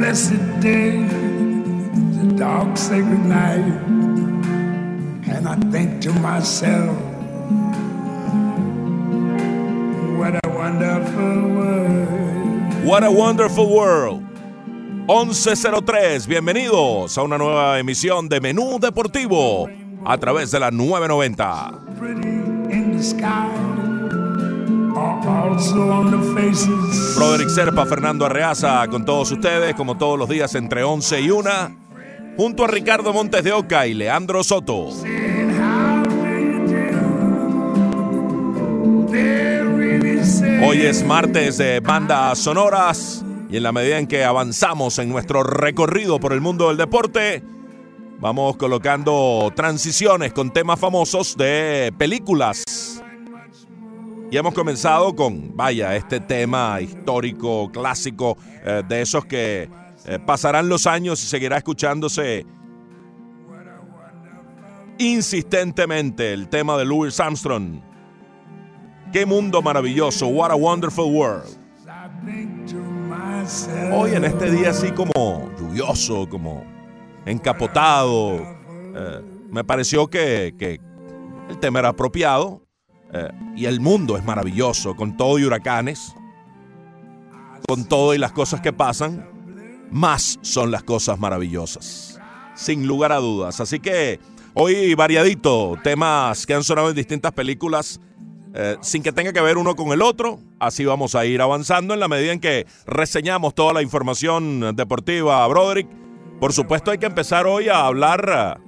Blessed day, the dark, sacred night. And I think to myself, what a wonderful world. What a Wonderful World. 1103, bienvenidos a una nueva emisión de Menú Deportivo a través de la 990. Roderick Serpa, Fernando Arreaza con todos ustedes, como todos los días entre 11 y 1, junto a Ricardo Montes de Oca y Leandro Soto. Hoy es martes de bandas sonoras y en la medida en que avanzamos en nuestro recorrido por el mundo del deporte, vamos colocando transiciones con temas famosos de películas. Y hemos comenzado con, vaya, este tema histórico, clásico, eh, de esos que eh, pasarán los años y seguirá escuchándose insistentemente el tema de Louis Armstrong. Qué mundo maravilloso, what a wonderful world. Hoy en este día así como lluvioso, como encapotado, eh, me pareció que el tema era apropiado eh, y el mundo es maravilloso, con todo y huracanes, con todo y las cosas que pasan, más son las cosas maravillosas, sin lugar a dudas. Así que hoy variadito, temas que han sonado en distintas películas. eh, sin que tenga que ver uno con el otro, así vamos a ir avanzando en la medida en que reseñamos toda la información deportiva, Broderick. Por supuesto hay que empezar hoy a hablar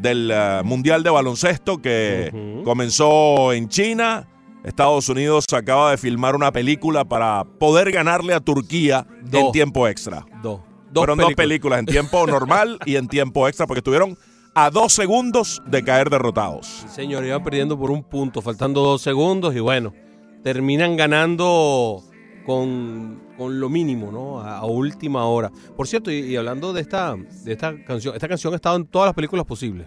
del eh, Mundial de Baloncesto que comenzó en China. Estados Unidos acaba de filmar una película para poder ganarle a Turquía en tiempo extra. Dos. Dos Fueron dos películas en tiempo normal y en tiempo extra porque estuvieron a dos segundos de caer derrotados. Señor, iban perdiendo por un punto, faltando dos segundos y bueno, terminan ganando con, con lo mínimo, ¿no? A, última hora. Por cierto, y, hablando de esta, de esta canción, esta canción ha estado en todas las películas posibles.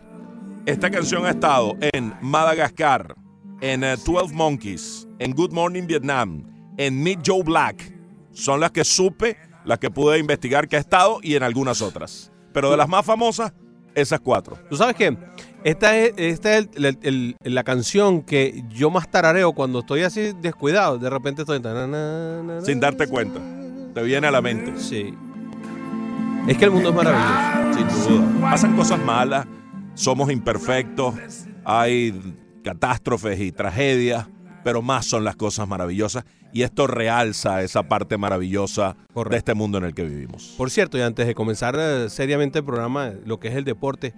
Esta canción ha estado en Madagascar, en eh, 12 Monkeys, en Good Morning Vietnam, en Meet Joe Black. Son las que supe, las que pude investigar que ha estado y en algunas otras. Pero de las más famosas, esas cuatro. ¿Tú sabes qué? Esta es, esta es el- el- el- la canción que yo más tarareo cuando estoy así descuidado. De repente estoy... Sin darte cuenta. Te viene a la mente. Sí. Es que el mundo es maravilloso. Sin duda. Pasan cosas malas, somos imperfectos, hay catástrofes y tragedias, pero más son las cosas maravillosas y esto realza esa parte maravillosa de este mundo en el que vivimos. Por cierto, y antes de comenzar eh, seriamente el programa, lo que es el deporte,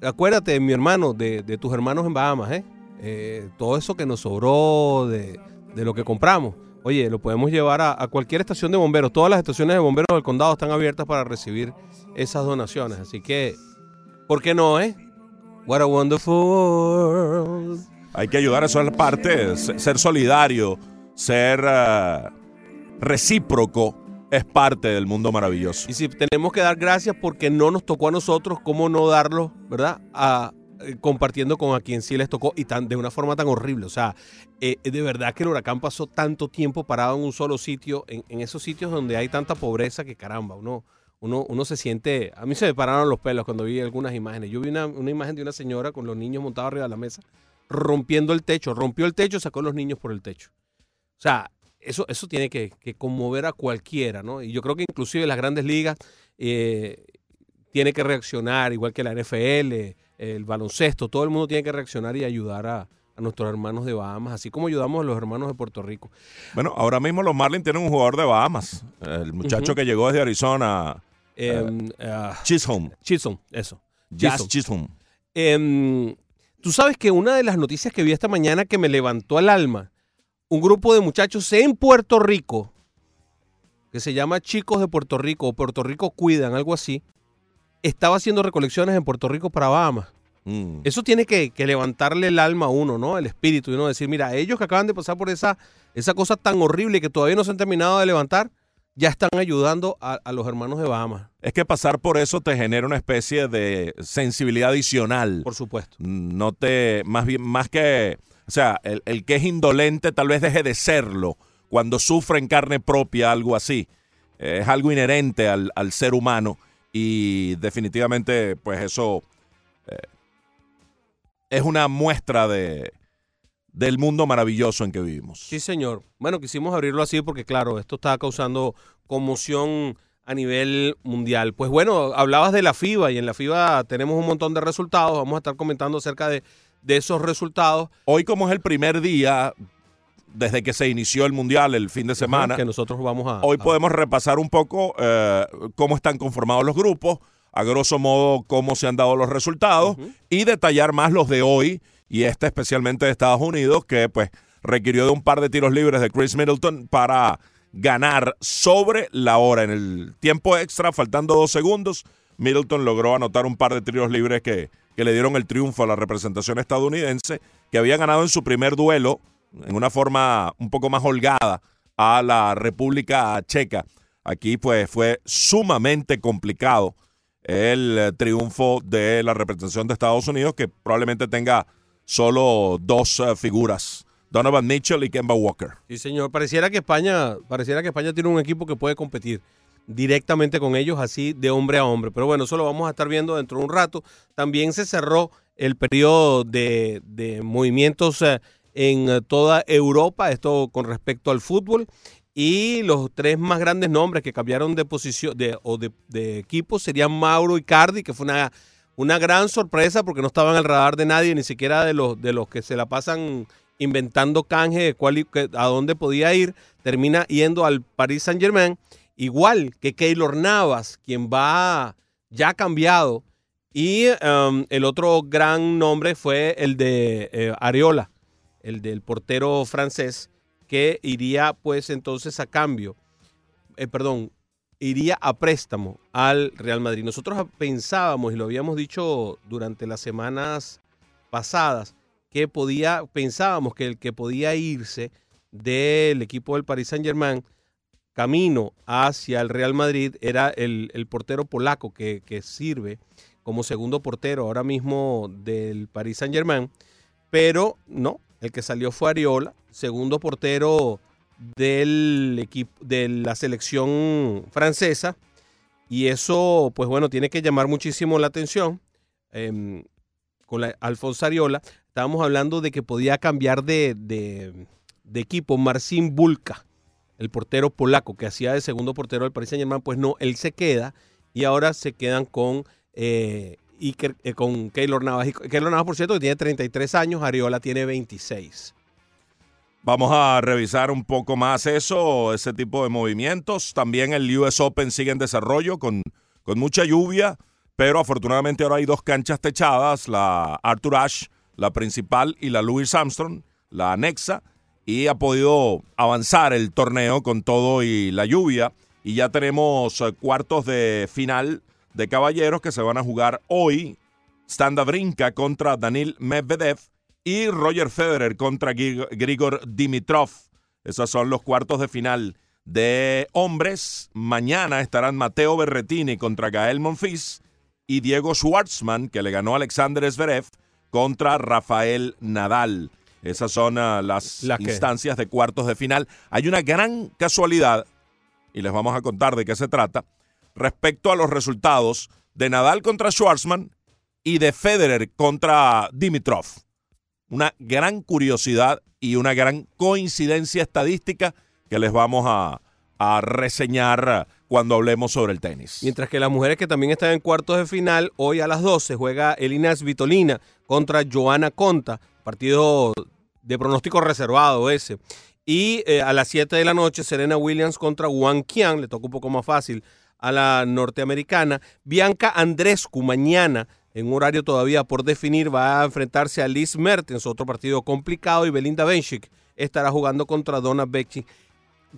acuérdate, mi hermano, de, de tus hermanos en Bahamas, ¿eh? Eh, todo eso que nos sobró de, de lo que compramos. Oye, lo podemos llevar a, a cualquier estación de bomberos. Todas las estaciones de bomberos del condado están abiertas para recibir esas donaciones. Así que, ¿por qué no, eh? What a wonderful world. Hay que ayudar, eso es la parte, se- ser solidario, ser eh, recíproco, es parte del mundo maravilloso. Y si tenemos que dar gracias porque no nos tocó a nosotros, ¿cómo no darlo, verdad? A, eh, compartiendo con a quien sí les tocó y tan, de una forma tan horrible. O sea, eh, de verdad que el huracán pasó tanto tiempo parado en un solo sitio, en, en esos sitios donde hay tanta pobreza que caramba, uno, uno, uno se siente... A mí se me pararon los pelos cuando vi algunas imágenes. Yo vi una, una imagen de una señora con los niños montados arriba de la mesa, rompiendo el techo, rompió el techo, sacó a los niños por el techo. O sea, eso, eso tiene que, que conmover a cualquiera, ¿no? Y yo creo que inclusive las grandes ligas eh, tiene que reaccionar, igual que la NFL, el baloncesto, todo el mundo tiene que reaccionar y ayudar a, a nuestros hermanos de Bahamas, así como ayudamos a los hermanos de Puerto Rico. Bueno, ahora mismo los Marlins tienen un jugador de Bahamas, el muchacho que llegó desde Arizona, Em, ah, Chisholm, Chisholm, eso. Jazz Chisholm. Chisholm. Em, Tú sabes que una de las noticias que vi esta mañana que me levantó el alma, un grupo de muchachos en Puerto Rico que se llama Chicos de Puerto Rico o Puerto Rico Cuidan, algo así, estaba haciendo recolecciones en Puerto Rico para Bahamas. Mm. Eso tiene que, que levantarle el alma a uno, ¿no? El espíritu y uno decir, mira, ellos que acaban de pasar por esa, esa cosa tan horrible que todavía no se han terminado de levantar, ya están ayudando a, a los hermanos de Bahamas, Es que pasar por eso te genera una especie de sensibilidad adicional. por supuesto. No te, más bien, más que, o sea, el, el que es indolente tal vez deje de serlo cuando sufre en carne propia algo así. Eh, Es algo inherente al, al ser humano y definitivamente, pues eso eh, es una muestra de, del mundo maravilloso en que vivimos. Sí, señor. Bueno, quisimos abrirlo así porque, claro, esto está causando conmoción a nivel mundial. Pues bueno, hablabas de la FIBA y en la FIBA tenemos un montón de resultados. Vamos a estar comentando acerca de, de esos resultados. Hoy como es el primer día desde que se inició el mundial el fin de semana, Que nosotros vamos a... Hoy a- podemos repasar un poco eh, cómo están conformados los grupos, a grosso modo cómo se han dado los resultados y detallar más los de hoy y este especialmente de Estados Unidos que pues requirió de un par de tiros libres de Chris Middleton para ganar sobre la hora. En el tiempo extra, faltando dos segundos, Middleton logró anotar un par de tiros libres que, que le dieron el triunfo a la representación estadounidense que había ganado en su primer duelo en una forma un poco más holgada a la República Checa. Aquí pues fue sumamente complicado el eh, triunfo de la representación de Estados Unidos que probablemente tenga solo dos eh, figuras, Donovan Mitchell y Kemba Walker. Sí, señor. Pareciera que España, pareciera que España tiene un equipo que puede competir directamente con ellos así de hombre a hombre. Pero bueno, eso lo vamos a estar viendo dentro de un rato. También se cerró el periodo de, de movimientos eh, en eh, toda Europa, esto con respecto al fútbol. Y los tres más grandes nombres que cambiaron de posición de, o de, de equipo serían Mauro Icardi, que fue una, una gran sorpresa porque no estaba en el radar de nadie, ni siquiera de los, de los que se la pasan inventando canje de cuál, a dónde podía ir. Termina yendo al Paris Saint Germain, igual que Keylor Navas, quien va ya cambiado. Y um, el otro gran nombre fue el de eh, Areola, el del portero francés, que iría pues entonces a cambio, eh, perdón, iría a préstamo al Real Madrid. Nosotros pensábamos, y lo habíamos dicho durante las semanas pasadas, que podía, pensábamos que el que podía irse del equipo del Paris Saint Germain camino hacia el Real Madrid era el, el portero polaco que, que sirve como segundo portero ahora mismo del Paris Saint Germain, pero no, el que salió fue Ariola, segundo portero del equipo de la selección francesa. Y eso pues bueno tiene que llamar muchísimo la atención Em, con Alfonso Ariola estábamos hablando de que podía cambiar de, de- equipo Marcin Bulka el portero polaco que hacía de segundo portero del Paris Saint Germain pues no él se queda y ahora se quedan con eh, Iker- eh, con Keylor Navas. Keylor Navas por cierto que tiene 33 años Ariola tiene 26 Vamos a revisar un poco más eso, ese tipo de movimientos. También el US Open sigue en desarrollo con, con mucha lluvia, pero afortunadamente ahora hay dos canchas techadas, la Arthur Ashe, la principal, y la Louis Armstrong, la anexa, y ha podido avanzar el torneo con todo y la lluvia. Y ya tenemos eh, cuartos de final de caballeros que se van a jugar hoy. Standa Brinca contra Danil Medvedev y Roger Federer contra Grig- Grigor Dimitrov. Esos son los cuartos de final de hombres. Mañana estarán Mateo Berretini contra Gael Monfils y Diego Schwartzman, que le ganó a Alexander Zverev, contra Rafael Nadal. Esas son ah, las instancias de cuartos de final. Hay una gran casualidad, y les vamos a contar de qué se trata, respecto a los resultados de Nadal contra Schwartzman y de Federer contra Dimitrov. Una gran curiosidad y una gran coincidencia estadística que les vamos a, a reseñar cuando hablemos sobre el tenis. Mientras que las mujeres que también están en cuartos de final, hoy a las 12 juega Elina Svitolina contra Joana Conta, partido de pronóstico reservado ese. Y eh, a las 7 de la noche, Serena Williams contra Wang Qian, le toca un poco más fácil a la norteamericana. Bianca Andrescu mañana, en un horario todavía por definir, va a enfrentarse a Liz Mertens, otro partido complicado, y Belinda Bencic estará jugando contra Donna Becci.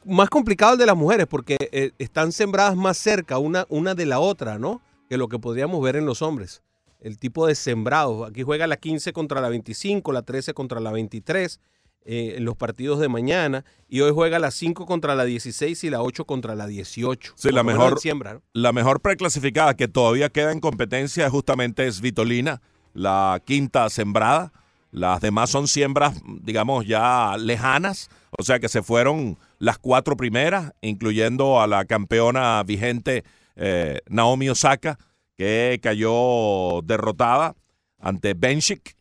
Más complicado el de las mujeres porque eh, están sembradas más cerca una, una de la otra, ¿no? Que lo que podríamos ver en los hombres. El tipo de sembrados. Aquí juega la 15 contra la 25, la 13 contra la 23 eh, en los partidos de mañana. Y hoy juega la 5 contra la 16 y la 8 contra la 18. Sí, la mejor, en siembra, ¿no? la mejor preclasificada que todavía queda en competencia justamente es Vitolina, la quinta sembrada. Las demás son siembras, digamos, ya lejanas, o sea que se fueron las cuatro primeras, incluyendo a la campeona vigente eh, Naomi Osaka, que cayó derrotada ante Benchik.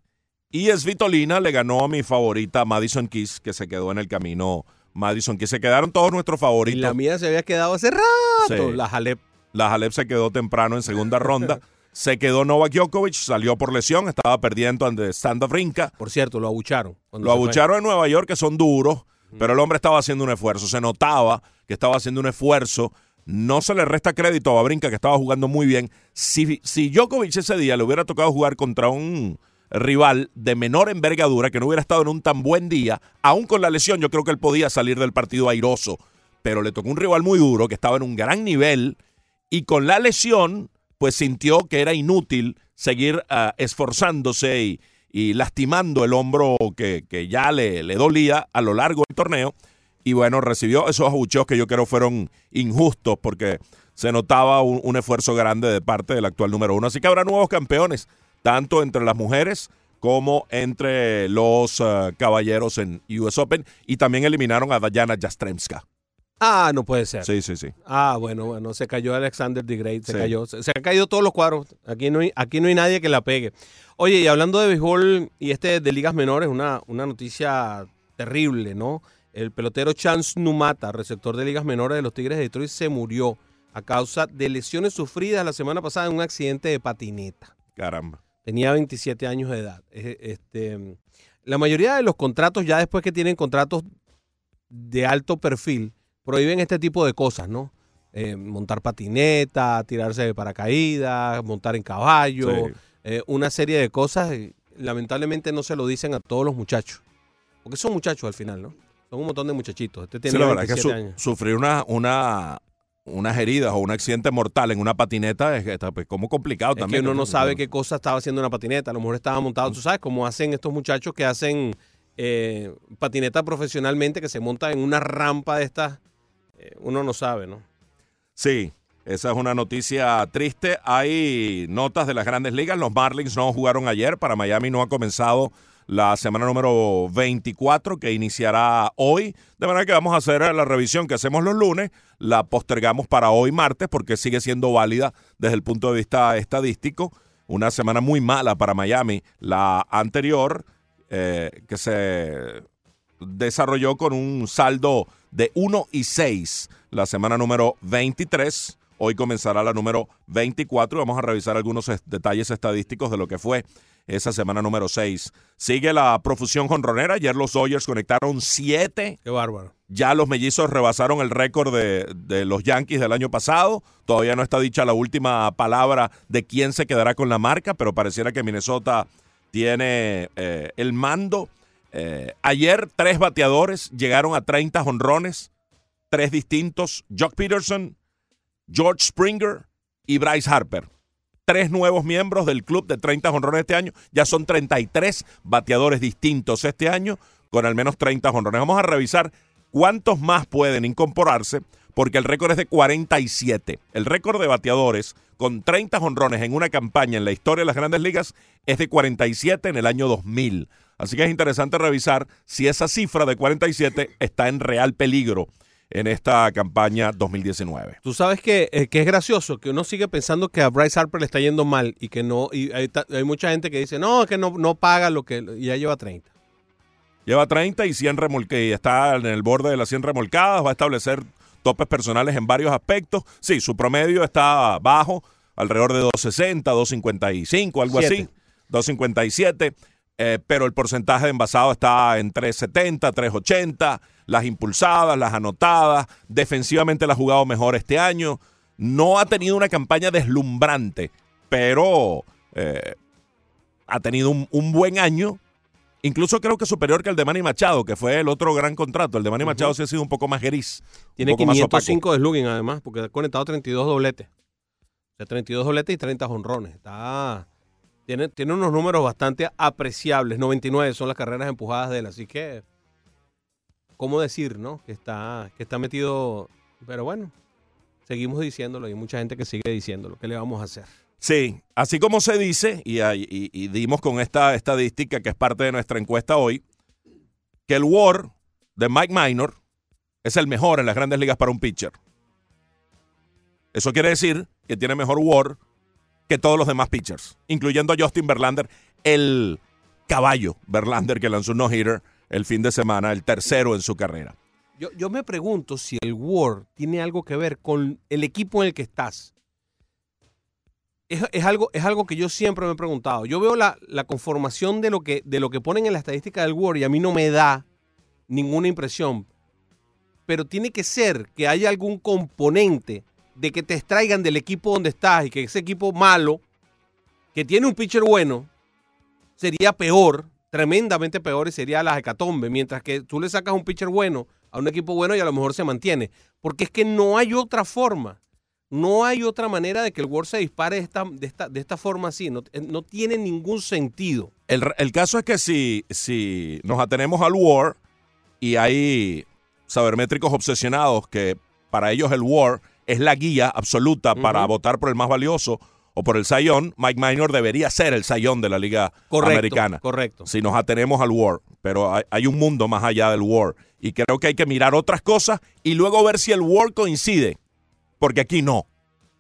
Y Svitolina le ganó a mi favorita Madison Keys, que se quedó en el camino. Madison Keys se quedaron todos nuestros Y favoritos. la mía se había quedado hace rato. Sí. La Jalep. La Halep se quedó temprano en segunda ronda. Se quedó Novak Djokovic, salió por lesión, estaba perdiendo ante Stand Rinca. Por cierto, lo abucharon. Lo fue. abucharon en Nueva York, que son duros, pero el hombre estaba haciendo un esfuerzo. Se notaba que estaba haciendo un esfuerzo. No se le resta crédito a Babrinka, que estaba jugando muy bien. Si, si Djokovic ese día le hubiera tocado jugar contra un rival de menor envergadura, que no hubiera estado en un tan buen día, aún con la lesión, yo creo que él podía salir del partido airoso. Pero le tocó un rival muy duro, que estaba en un gran nivel, y con la lesión, pues sintió que era inútil seguir ah, esforzándose y, y lastimando el hombro que, que ya le, le dolía a lo largo del torneo. Y bueno, recibió esos abucheos que yo creo fueron injustos porque se notaba un, un esfuerzo grande de parte del actual número uno. Así que habrá nuevos campeones, tanto entre las mujeres como entre los ah, caballeros en US Open. Y también eliminaron a Dayana Jastremska. Ah, no puede ser. Sí, sí, sí. Ah, bueno, bueno, se cayó Alexander the Great, se Sí. cayó. Se, se han caído todos los cuadros. Aquí no, hay, aquí no hay nadie que la pegue. Oye, y hablando de béisbol y este de ligas menores, una, una noticia terrible, ¿no? El pelotero Chance Numata, receptor de ligas menores de los Tigres de Detroit, se murió a causa de lesiones sufridas la semana pasada en un accidente de patineta. Caramba. Tenía 27 años de edad. Este, la mayoría de los contratos, ya después que tienen contratos de alto perfil, prohíben este tipo de cosas, ¿no? Eh, montar patineta, tirarse de paracaídas, montar en caballo, Sí. eh, una serie de cosas. lamentablemente no se lo dicen a todos los muchachos. Porque son muchachos al final, ¿no? Son un montón de muchachitos. Este Sí, tiene la verdad es que 27 su- años. sufrir una, una, unas heridas o un accidente mortal en una patineta es pues, como complicado Es que también. uno no sabe qué cosa estaba haciendo una patineta. A lo mejor estaba montado, tú sabes, como hacen estos muchachos que hacen eh, patineta profesionalmente, que se montan en una rampa de estas. Eh, uno no sabe, ¿no? Sí, esa es una noticia triste. Hay notas de las grandes ligas. Los Marlins no jugaron ayer. Para Miami no ha comenzado la semana número 24 que iniciará hoy. De manera que vamos a hacer la revisión que hacemos los lunes. La postergamos para hoy martes porque sigue siendo válida desde el punto de vista estadístico. Una semana muy mala para Miami. La anterior eh, que se desarrolló con un saldo de 1 y 6 la semana número 23. Hoy comenzará la número 24 y vamos a revisar algunos es- detalles estadísticos de lo que fue esa semana número 6. Sigue la profusión jonronera. Ayer los Dodgers conectaron 7. Qué bárbaro. Ya los mellizos rebasaron el récord de, de los Yankees del año pasado. Todavía no está dicha la última palabra de quién se quedará con la marca, pero pareciera que Minnesota tiene eh, el mando. Eh, ayer tres bateadores llegaron a 30 jonrones, tres distintos, Jock Peterson, George Springer y Bryce Harper. Tres nuevos miembros del club de 30 jonrones este año. Ya son 33 bateadores distintos este año con al menos 30 jonrones. Vamos a revisar cuántos más pueden incorporarse porque el récord es de 47. El récord de bateadores con 30 jonrones en una campaña en la historia de las grandes ligas es de 47 en el año 2000. Así que es interesante revisar si esa cifra de 47 está en real peligro en esta campaña 2019. Tú sabes que, eh, que es gracioso que uno sigue pensando que a Bryce Harper le está yendo mal y que no. Y hay, mucha gente que dice, no, que no, no paga lo que. Y ya lleva 30. Lleva 30 y 100 remolque y está en el borde de las 100 remolcadas, va a establecer topes personales en varios aspectos. Sí, su promedio está bajo, alrededor de 260, 255, algo así, Siete. 257, eh, pero el porcentaje de envasado está en 370, 380, las impulsadas, las anotadas, defensivamente la ha jugado mejor este año. No ha tenido una campaña deslumbrante, pero eh, ha tenido un, un buen año Incluso creo que superior que el de Manny Machado, que fue el otro gran contrato. El de Manny Machado sí ha sido un poco más gris. Tiene un poco más 505 de slugging además, porque ha conectado 32 dobletes. O sea, 32 dobletes y 30 jonrones. Está, tiene, tiene unos números bastante apreciables. 99 son las carreras empujadas de él. Así que, ¿cómo decir, no? Que está, que está metido. Pero bueno, seguimos diciéndolo. Hay mucha gente que sigue diciéndolo. ¿Qué le vamos a hacer? Sí, así como se dice, y, y- y dimos con esta estadística que es parte de nuestra encuesta hoy, que el WAR de Mike Minor es el mejor en las grandes ligas para un pitcher. Eso quiere decir que tiene mejor WAR que todos los demás pitchers, incluyendo a Justin Verlander, el caballo Verlander que lanzó un no-hitter el fin de semana, el tercero en su carrera. Yo, yo me pregunto si el WAR tiene algo que ver con el equipo en el que estás. Es, algo, es algo que yo siempre me he preguntado. Yo veo la, la conformación de lo, que, de lo que ponen en la estadística del WAR y a mí no me da ninguna impresión. Pero tiene que ser que haya algún componente de que te extraigan del equipo donde estás y que ese equipo malo, que tiene un pitcher bueno, sería peor, tremendamente peor y sería la hecatombe. Mientras que tú le sacas un pitcher bueno a un equipo bueno y a lo mejor se mantiene. Porque es que no hay otra forma. No hay otra manera de que el World se dispare de esta, de esta, de esta forma así. No, eh, no tiene ningún sentido. El, el caso es que si, si nos atenemos al WAR y hay sabermétricos obsesionados que para ellos el WAR es la guía absoluta para votar por el más valioso o por el Sayón, Mike Minor debería ser el Sayón de la Liga Correcto. Americana. Correcto. Si nos atenemos al WAR, pero hay, hay un mundo más allá del WAR y creo que hay que mirar otras cosas y luego ver si el WAR coincide, porque aquí no.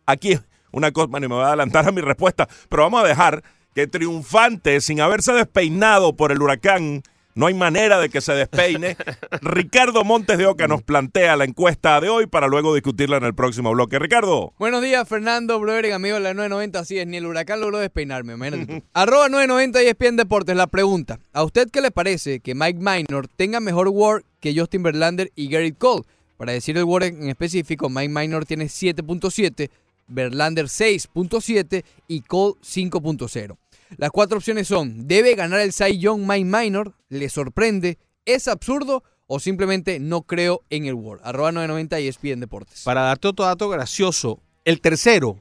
Aquí es una cosa, bueno, y me voy a adelantar a mi respuesta, pero vamos a dejar que triunfante, sin haberse despeinado por el huracán, no hay manera de que se despeine. Ricardo Montes de Oca nos plantea la encuesta de hoy para luego discutirla en el próximo bloque. Ricardo. Buenos días, Fernando, brother, amigo de la 990. Así es, ni el huracán logró despeinarme, imagínate. Arroba 990 y ESPN Deportes. La pregunta, ¿a usted qué le parece que Mike Minor tenga mejor WAR que Justin Verlander y Garrett Cole? Para decir el WAR en específico, Mike Minor tiene 7.7, Verlander 6.7 y Cole 5.0. Las cuatro opciones son, ¿debe ganar el Cy Young Mike Minor? ¿Le sorprende? ¿Es absurdo? ¿O simplemente no creo en el WAR? Arroba 990 y ESPN Deportes. Para darte otro dato gracioso, el tercero,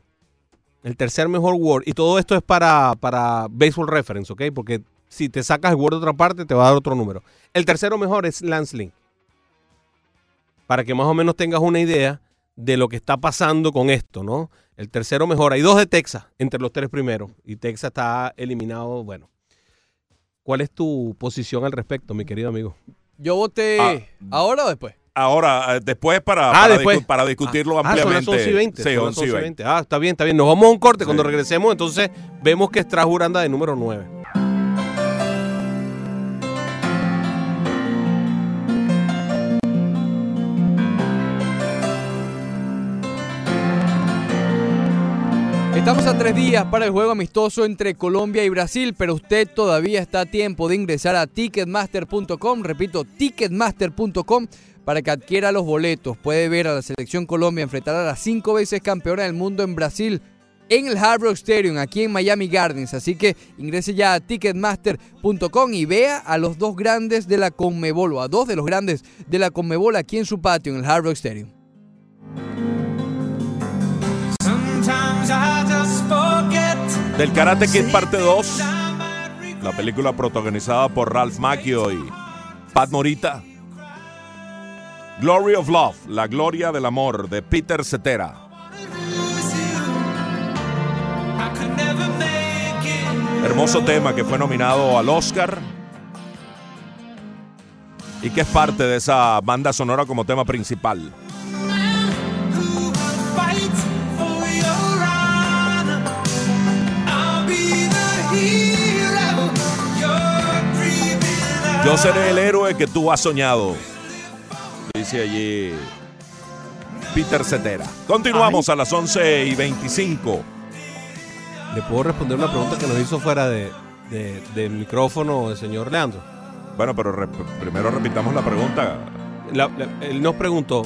el tercer mejor Word, y todo esto es para, para Baseball Reference, ¿ok? Porque si te sacas el Word de otra parte, te va a dar otro número. El tercero mejor es Lance Lynn. Para que más o menos tengas una idea de lo que está pasando con esto, ¿no? El tercero mejor. Hay dos de Texas entre los tres primeros. Y Texas está eliminado, bueno. ¿Cuál es tu posición al respecto, mi querido amigo? Yo voté Ah. ahora o después. Ahora, eh, después para, Ah, para, después. discu- para discutirlo Ah, son las ampliamente. 11 y 20. Sí, son las 11 y 11 y 20. 20. Ah, está bien, está bien. Nos vamos a un corte. Cuando Sí. regresemos, entonces vemos que Strasbourg anda de número 9. Estamos a tres días para el juego amistoso entre Colombia y Brasil, pero usted todavía está a tiempo de ingresar a ticketmaster.com, repito, ticketmaster.com, para que adquiera los boletos. Puede ver a la selección Colombia enfrentar a las cinco veces campeona del mundo en Brasil en el Hard Rock Stadium, aquí en Miami Gardens. Así que ingrese ya a ticketmaster.com y vea a los dos grandes de la Conmebol, o a dos de los grandes de la Conmebol aquí en su patio, en el Hard Rock Stadium. Del Karate Kid parte 2, la película protagonizada por Ralph Macchio y Pat Morita. Glory of Love, la gloria del amor de Peter Cetera. Hermoso tema que fue nominado al Oscar y que es parte de esa banda sonora como tema principal. Yo seré el héroe que tú has soñado. Dice allí Peter Cetera. Continuamos a las 11 y 25. ¿Le puedo responder una pregunta que nos hizo fuera de, de- de micrófono el señor Leandro? Bueno, pero re- primero repitamos la pregunta. La- la- él nos preguntó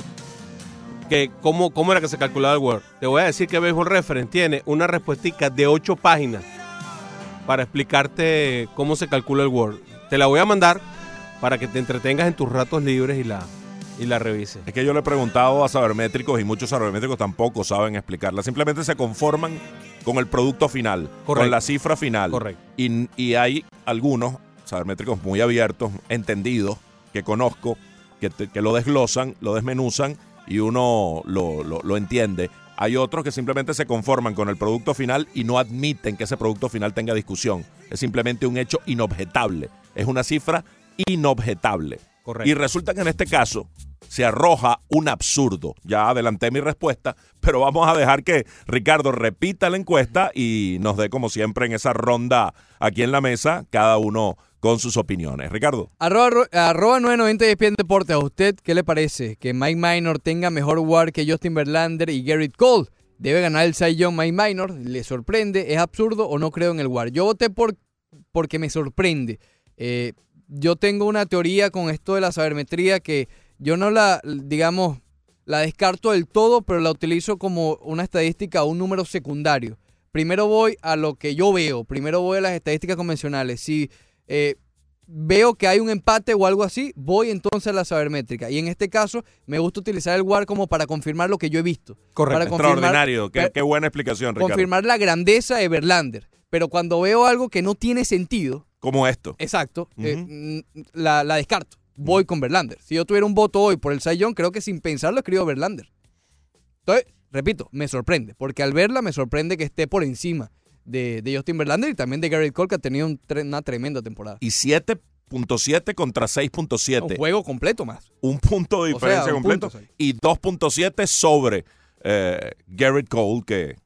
que cómo, cómo era que se calculaba el Word. Te voy a decir que Baseball Reference tiene una respuestica de ocho páginas para explicarte cómo se calcula el Word. Te la voy a mandar para que te entretengas en tus ratos libres y la, y la revises. Es que yo le he preguntado a sabermétricos y muchos sabermétricos tampoco saben explicarla. Simplemente se conforman con el producto final, con Correcto. la cifra final. Correcto. Y, y hay algunos sabermétricos muy abiertos, entendidos, que conozco, que, te- que lo desglosan, lo desmenuzan y uno lo, lo- lo entiende. Hay otros que simplemente se conforman con el producto final y no admiten que ese producto final tenga discusión. Es simplemente un hecho inobjetable. Es una cifra inobjetable. Correcto. Y resulta que en este caso se arroja un absurdo. Ya adelanté mi respuesta, pero vamos a dejar que Ricardo repita la encuesta y nos dé como siempre en esa ronda aquí en la mesa, cada uno con sus opiniones. Ricardo. Arroba, ro- arroba 990 y ESPN Deportes. ¿A usted qué le parece? ¿Que Mike Minor tenga mejor WAR que Justin Verlander y Garrett Cole? ¿Debe ganar el Cy Young Mike Minor? ¿Le sorprende? ¿Es absurdo o no creo en el WAR? Yo voté por porque me sorprende. Eh, yo tengo una teoría con esto de la sabermetría que yo no la, digamos, la descarto del todo, pero la utilizo como una estadística o un número secundario. Primero voy a lo que yo veo, primero voy a las estadísticas convencionales. Si eh, veo que hay un empate o algo así, voy entonces a la sabermétrica. Y en este caso, me gusta utilizar el WAR como para confirmar lo que yo he visto. Correcto. Para confirmar- Extraordinario. Qué, qué buena explicación, Ricardo. confirmar la grandeza de Verlander. Pero cuando veo algo que no tiene sentido, Como esto. exacto, eh, mm, la, la descarto. Voy con Verlander. Si yo tuviera un voto hoy por el Young, creo que sin pensarlo escribo Verlander. Entonces, repito, me sorprende, porque al verla me sorprende que esté por encima de, de Justin Verlander y también de Garrett Cole, que ha tenido un una tremenda temporada. Y 7.7 contra Un 6.7. juego completo más. Un punto de O sea, diferencia un completo. punto. Y 2.7 sobre eh, Garrett Cole, que,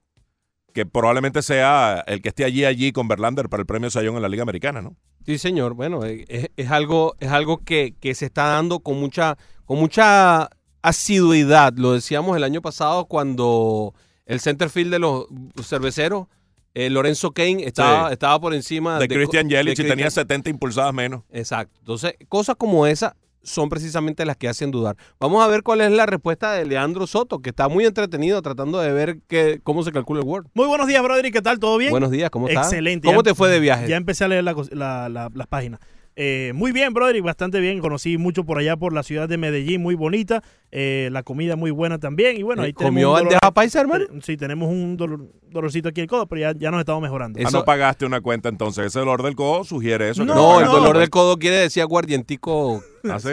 que probablemente sea el que esté allí allí con Verlander para el premio Sayón en la Liga Americana, ¿no? Sí, señor. Bueno, eh, es, es algo, es algo que, que se está dando con mucha, con mucha asiduidad. Lo decíamos el año pasado cuando el centerfield de los cerveceros, eh, Lorenzo Kane, estaba, Sí. estaba por encima De, Christian de Yelich y tenía Christian- 70 impulsadas menos. Exacto. Entonces, cosas como esa son precisamente las que hacen dudar. Vamos a ver cuál es la respuesta de Leandro Soto, que está muy entretenido tratando de ver qué, cómo se calcula el Word. Muy buenos días, brother. ¿Qué tal? ¿Todo bien? Buenos días, ¿cómo estás? Excelente. ¿Cómo te fue de viaje? Ya empecé a leer la cos- la- la- las páginas. Eh, muy bien, brother, y bastante bien. Conocí mucho por allá, por la ciudad de Medellín, muy bonita. Eh, la comida muy buena también. Y bueno, ahí tenemos ¿Comió bandeja paisa, hermano? Sí, tenemos un dolor- dolorcito aquí en el codo, pero ya, ya nos estamos mejorando. Eso- Ah, no pagaste una cuenta entonces. Ese dolor del codo sugiere eso. No, No, el no. dolor del codo quiere decir aguardientico. Ah, sí.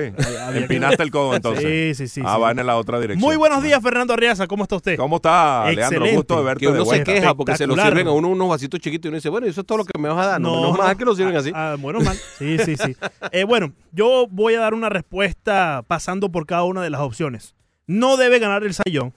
Empinaste el codo entonces. Sí, sí, sí. ah, sí. va en la otra dirección. Muy buenos días, Fernando Arriaza. ¿Cómo está usted? ¿Cómo está, Leandro? Excelente. Gusto de verte Que uno de se queja porque se lo sirven a uno unos vasitos chiquitos y uno dice, bueno, eso es todo lo que me vas a dar. No, no, más que lo sirven así. Ah, bueno, mal. Sí, sí, sí. Eh, bueno, yo voy a dar una respuesta pasando por cada una de las opciones. No debe ganar el Sayón.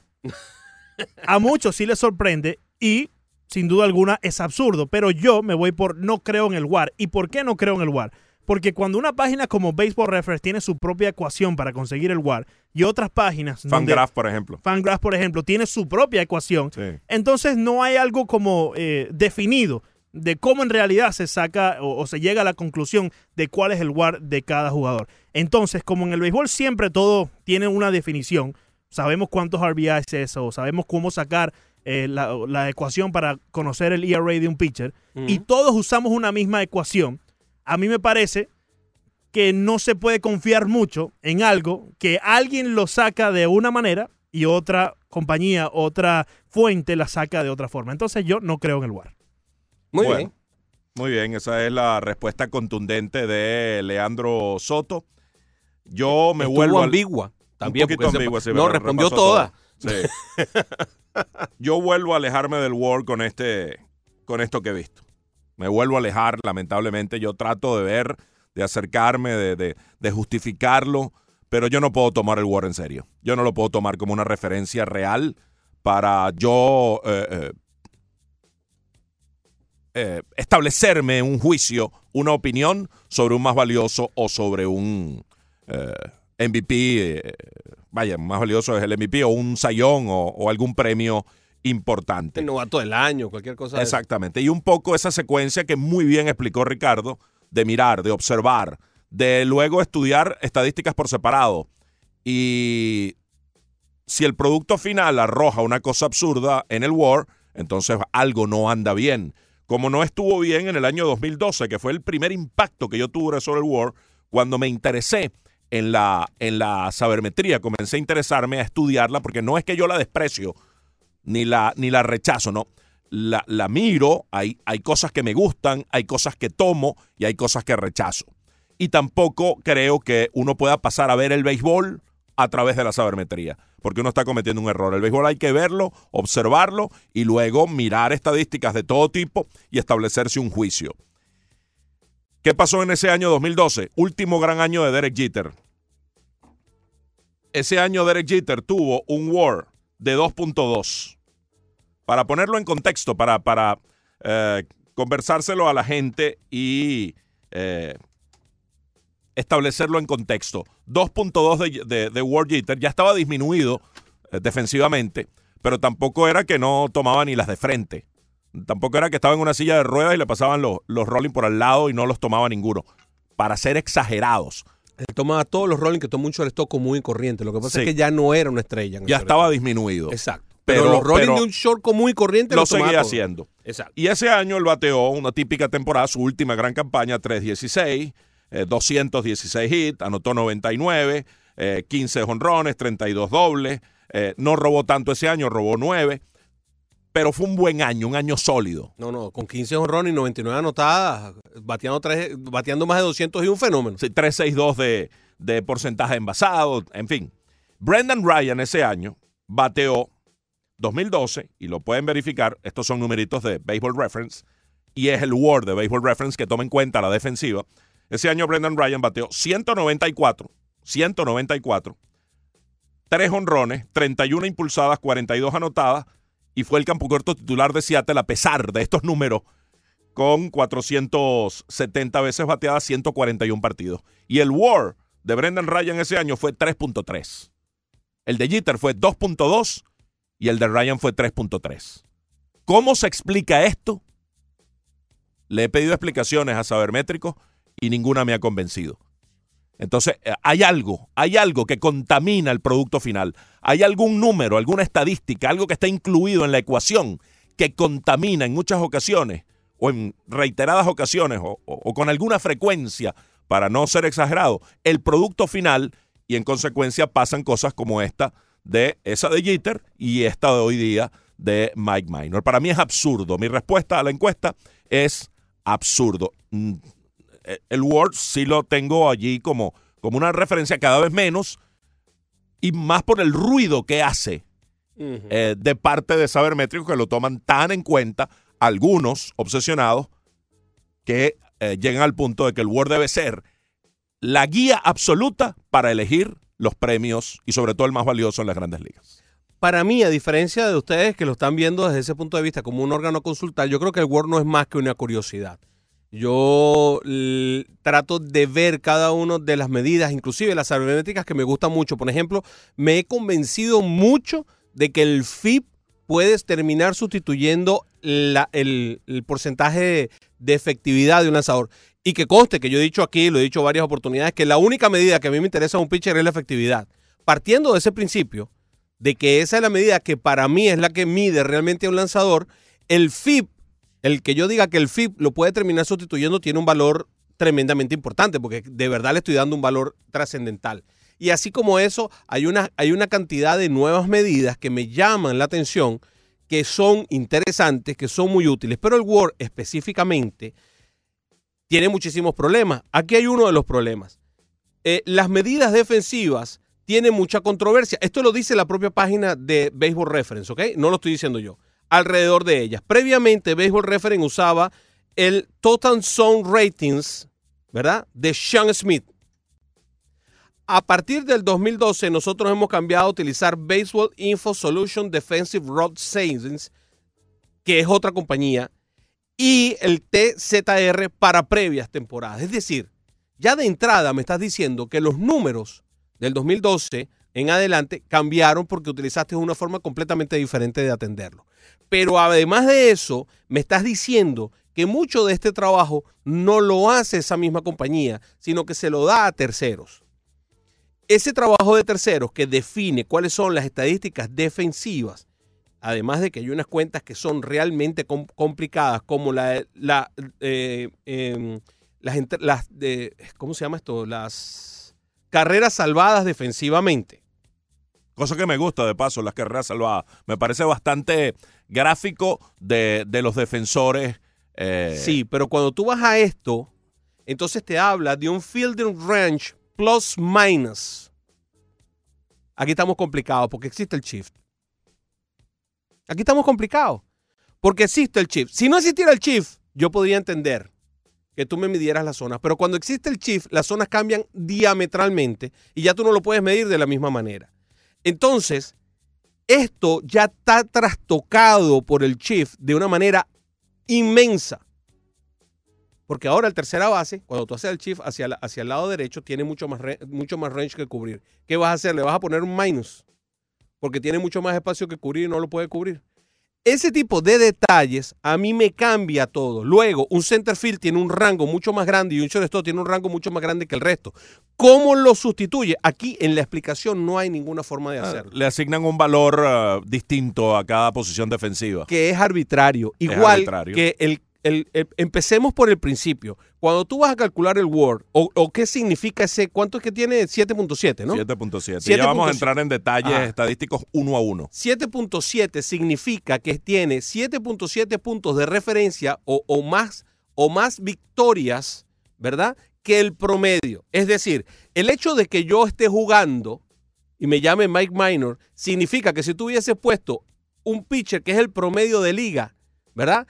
A muchos sí les sorprende y sin duda alguna es absurdo, pero yo me voy por no creo en el WAR. ¿Y por qué no creo en el WAR? Porque cuando una página como Baseball Reference tiene su propia ecuación para conseguir el WAR y otras páginas Fangraph, por ejemplo. Fangraph, por ejemplo, tiene su propia ecuación, Sí. entonces no hay algo como eh, definido de cómo en realidad se saca o, o se llega a la conclusión de cuál es el WAR de cada jugador. Entonces, como en el béisbol siempre todo tiene una definición, sabemos cuántos RBIs es eso, sabemos cómo sacar eh, la, la ecuación para conocer el ERA de un pitcher, y todos usamos una misma ecuación, a mí me parece que no se puede confiar mucho en algo que alguien lo saca de una manera y otra compañía, otra fuente la saca de otra forma. Entonces yo no creo en el WAR. Muy Bueno, bien. Muy bien, esa es la respuesta contundente de Leandro Soto. Yo me Estuvo vuelvo al- ambigua. También, un poquito porque se- ambigua, sí, no, respondió toda. Sí. Yo vuelvo a alejarme del World con este, con esto que he visto. Me vuelvo a alejar, lamentablemente. Yo trato de ver, de acercarme, de, de- de justificarlo, pero yo no puedo tomar el War en serio. Yo no lo puedo tomar como una referencia real para yo eh, eh, eh, establecerme un juicio, una opinión sobre un más valioso o sobre un eh, MVP. eh, vaya, más valioso es el MVP o un sayón o, o algún premio importante. El novato del año, cualquier cosa. de- Exactamente. Y un poco esa secuencia que muy bien explicó Ricardo, de mirar, de observar, de luego estudiar estadísticas por separado. Y si el producto final arroja una cosa absurda en el War, entonces algo no anda bien. Como no estuvo bien en el año 2012, que fue el primer impacto que yo tuve sobre el War, cuando me interesé en la, en la sabermetría, comencé a interesarme a estudiarla, porque no es que yo la desprecio ni la, ni la rechazo, no. La, la miro, hay, hay cosas que me gustan, hay cosas que tomo y hay cosas que rechazo. Y tampoco creo que uno pueda pasar a ver el béisbol a través de la sabermetría, porque uno está cometiendo un error. El béisbol hay que verlo, observarlo y luego mirar estadísticas de todo tipo y establecerse un juicio. ¿Qué pasó en ese año 2012? Último gran año de Derek Jeter. Ese año Derek Jeter tuvo un WAR de 2.2. Para ponerlo en contexto, para, para eh, conversárselo a la gente y eh, establecerlo en contexto. 2.2 de, de, de War Jeter ya estaba disminuido eh, defensivamente, pero tampoco era que no tomaba ni las de frente. Tampoco era que estaba en una silla de ruedas y le pasaban los, los rolling por al lado y no los tomaba ninguno. Para ser exagerados. Él tomaba todos los rolling que tomó el stock común y corriente. Lo que pasa Sí. es que ya no era una estrella. en Ya shortstop. estaba disminuido. Exacto. Pero- Pero, los rolling pero- de un short común y corriente Lo tomaba seguía haciendo. Exacto. Y ese año él bateó una típica temporada, su última gran campaña, 316, eh, 216 hits, anotó 99, eh, 15 jonrones, 32 dobles. eh, no robó tanto ese año, robó 9. Pero fue un buen año, un año sólido. No, no, con 15 honrones y 99 anotadas, bateando más de 200 y un fenómeno. Sí, 362 de, de porcentaje envasado, en fin. Brendan Ryan ese año bateó 2012, y lo pueden verificar, estos son numeritos de Baseball Reference, y es el Word de Baseball Reference que toma en cuenta la defensiva. Ese año Brendan Ryan bateó 194, 194, 3 honrones, 31 impulsadas, 42 anotadas, y fue el campo corto titular de Seattle a pesar de estos números con 470 veces bateadas, 141 partidos. Y el WAR de Brendan Ryan ese año fue 3.3. El de Jeter fue 2.2 y el de Ryan fue 3.3. ¿Cómo se explica esto? Le he pedido explicaciones a Sabermétrico y ninguna me ha convencido. Entonces, eh, hay algo, hay algo que contamina el producto final. Hay algún número, alguna estadística, algo que está incluido en la ecuación que contamina en muchas ocasiones o en reiteradas ocasiones o, con alguna frecuencia, para no ser exagerado, el producto final y en consecuencia pasan cosas como esta de esa de Jeter y esta de hoy día de Mike Minor. Para mí es absurdo. Mi respuesta a la encuesta es absurdo. Eh, El Word sí lo tengo allí como, como una referencia cada vez menos y más por el ruido que hace eh, de parte de Sabermétrico que lo toman tan en cuenta algunos obsesionados que eh, llegan al punto de que el Word debe ser la guía absoluta para elegir los premios y sobre todo el más valioso en las grandes ligas. Para mí, a diferencia de ustedes que lo están viendo desde ese punto de vista como un órgano consultar, yo creo que el Word no es más que una curiosidad. Yo trato de ver cada una de las medidas, inclusive las sabermétricas que me gustan mucho. Por ejemplo, me he convencido mucho de que el FIP puedes terminar sustituyendo el, el porcentaje de, efectividad de un lanzador. Y que conste que yo he dicho aquí, lo he dicho varias oportunidades, que la única medida que a mí me interesa en un pitcher es la efectividad. Partiendo de ese principio, de que esa es la medida que para mí es la que mide realmente a un lanzador, el FIP, el que yo diga que el FIP lo puede terminar sustituyendo, tiene un valor tremendamente importante, porque de verdad le estoy dando un valor trascendental. Y así como eso, hay una, hay una cantidad de nuevas medidas que me llaman la atención, que son interesantes, que son muy útiles, pero el Word específicamente tiene muchísimos problemas. Aquí hay uno de los problemas. Eh, las medidas defensivas tienen mucha controversia. Esto lo dice la propia página de Baseball Reference, ¿ok? No lo estoy diciendo yo. Alrededor de ellas. Previamente, Baseball Reference usaba el Total Zone Ratings, ¿verdad? De Sean Smith. A partir del 2012, nosotros hemos cambiado a utilizar Baseball Info Solution Defensive Road Savings, que es otra compañía, y el TZR para previas temporadas. Es decir, ya de entrada me estás diciendo que los números del 2012 en adelante cambiaron porque utilizaste una forma completamente diferente de atenderlo. Pero además de eso, me estás diciendo que mucho de este trabajo no lo hace esa misma compañía, sino que se lo da a terceros. Ese trabajo de terceros que define cuáles son las estadísticas defensivas además de que hay unas cuentas que son realmente com- complicadas, como la, eh, em, las, las de, ¿cómo se llama esto? Las carreras salvadas defensivamente. Cosa que me gusta, de paso, las carreras salvadas. Me parece bastante gráfico de, de los defensores. eh, Sí, pero cuando tú vas a esto, entonces te habla de un fielding range plus minus. Aquí estamos complicados porque existe el shift. Aquí estamos complicados porque existe el shift. Si no existiera el shift, yo podría entender que tú me midieras las zonas, pero cuando existe el shift, las zonas cambian diametralmente y ya tú no lo puedes medir de la misma manera. Entonces, esto ya está trastocado por el shift de una manera inmensa. Porque ahora el tercera base, cuando tú haces el shift hacia, hacia el lado derecho, tiene mucho más, mucho más range que cubrir. ¿Qué vas a hacer? Le vas a poner un minus. Porque tiene mucho más espacio que cubrir y no lo puede cubrir. Ese tipo de detalles a mí me cambia todo. Luego, un center field tiene un rango mucho más grande y un shortstop tiene un rango mucho más grande que el resto. ¿Cómo lo sustituye? Aquí en la explicación no hay ninguna forma de ah, hacerlo. le asignan un valor ah, distinto a cada posición defensiva. que es arbitrario. Igual arbitrario. que el, el- el- Empecemos por el principio. Cuando tú vas a calcular el Word, o, o qué significa ese, ¿cuánto es que tiene? 7.7, ¿no? 7.7. Ya vamos a 7.7. entrar en detalles Ajá. estadísticos uno a uno. 7.7 significa que tiene 7.7 puntos de referencia o, o más, o más victorias, ¿verdad? Que el promedio. Es decir, el hecho de que yo esté jugando y me llame Mike Minor significa que si tú hubieses puesto un pitcher que es el promedio de liga, ¿verdad?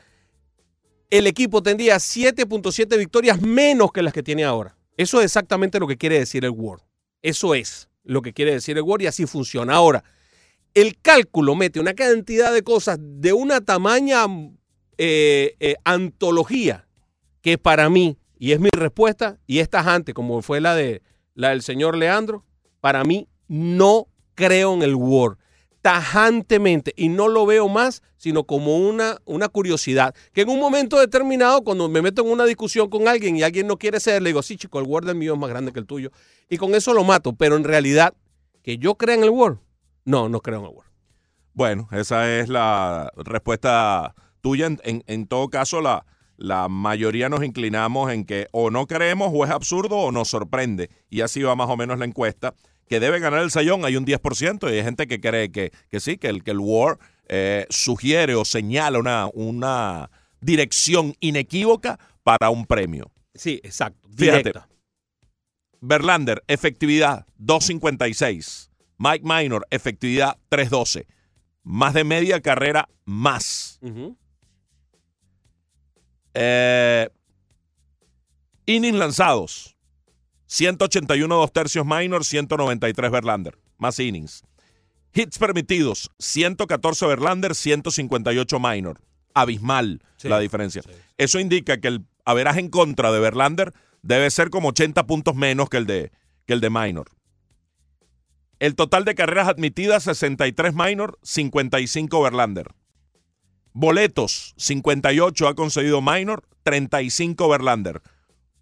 El equipo tendría 7.7 victorias menos que las que tiene ahora. Eso es exactamente lo que quiere decir el Word. Eso es lo que quiere decir el Word y así funciona. Ahora, el cálculo mete una cantidad de cosas de una tamaña eh, eh, antología que para mí, y es mi respuesta, y es tajante, como fue la, de, la del señor Leandro, para mí no creo en el Word. Tajantemente, y no lo veo más, sino como una, una curiosidad. Que en un momento determinado, cuando me meto en una discusión con alguien y alguien no quiere ser, le digo, sí, chico, el Word del mío es más grande que el tuyo. Y con eso lo mato. Pero en realidad, que yo crea en el Word, no, no creo en el Word. Bueno, esa es la respuesta tuya. En, en- en todo caso, la, la mayoría nos inclinamos en que o no creemos o es absurdo o nos sorprende. Y así va más o menos la encuesta. Que debe ganar el sayón, hay un 10%, y hay gente que cree que, que sí, que el, que el War eh, sugiere o señala una, una dirección inequívoca para un premio. Sí, exacto. Fíjate. Directa. Verlander, efectividad 2.56. Mike Minor, efectividad 3.12. Más de media carrera más. Eh, innings lanzados. 181 dos tercios Minor, 193 Verlander. Más innings. Hits permitidos. 114 Verlander, 158 Minor. Abismal Sí, la diferencia. sí. Eso indica que el averaje en contra de Verlander debe ser como 80 puntos menos que el de, que el de Minor. El total de carreras admitidas, 63 Minor, 55 Verlander. Boletos, 58 ha concedido Minor, 35 Verlander.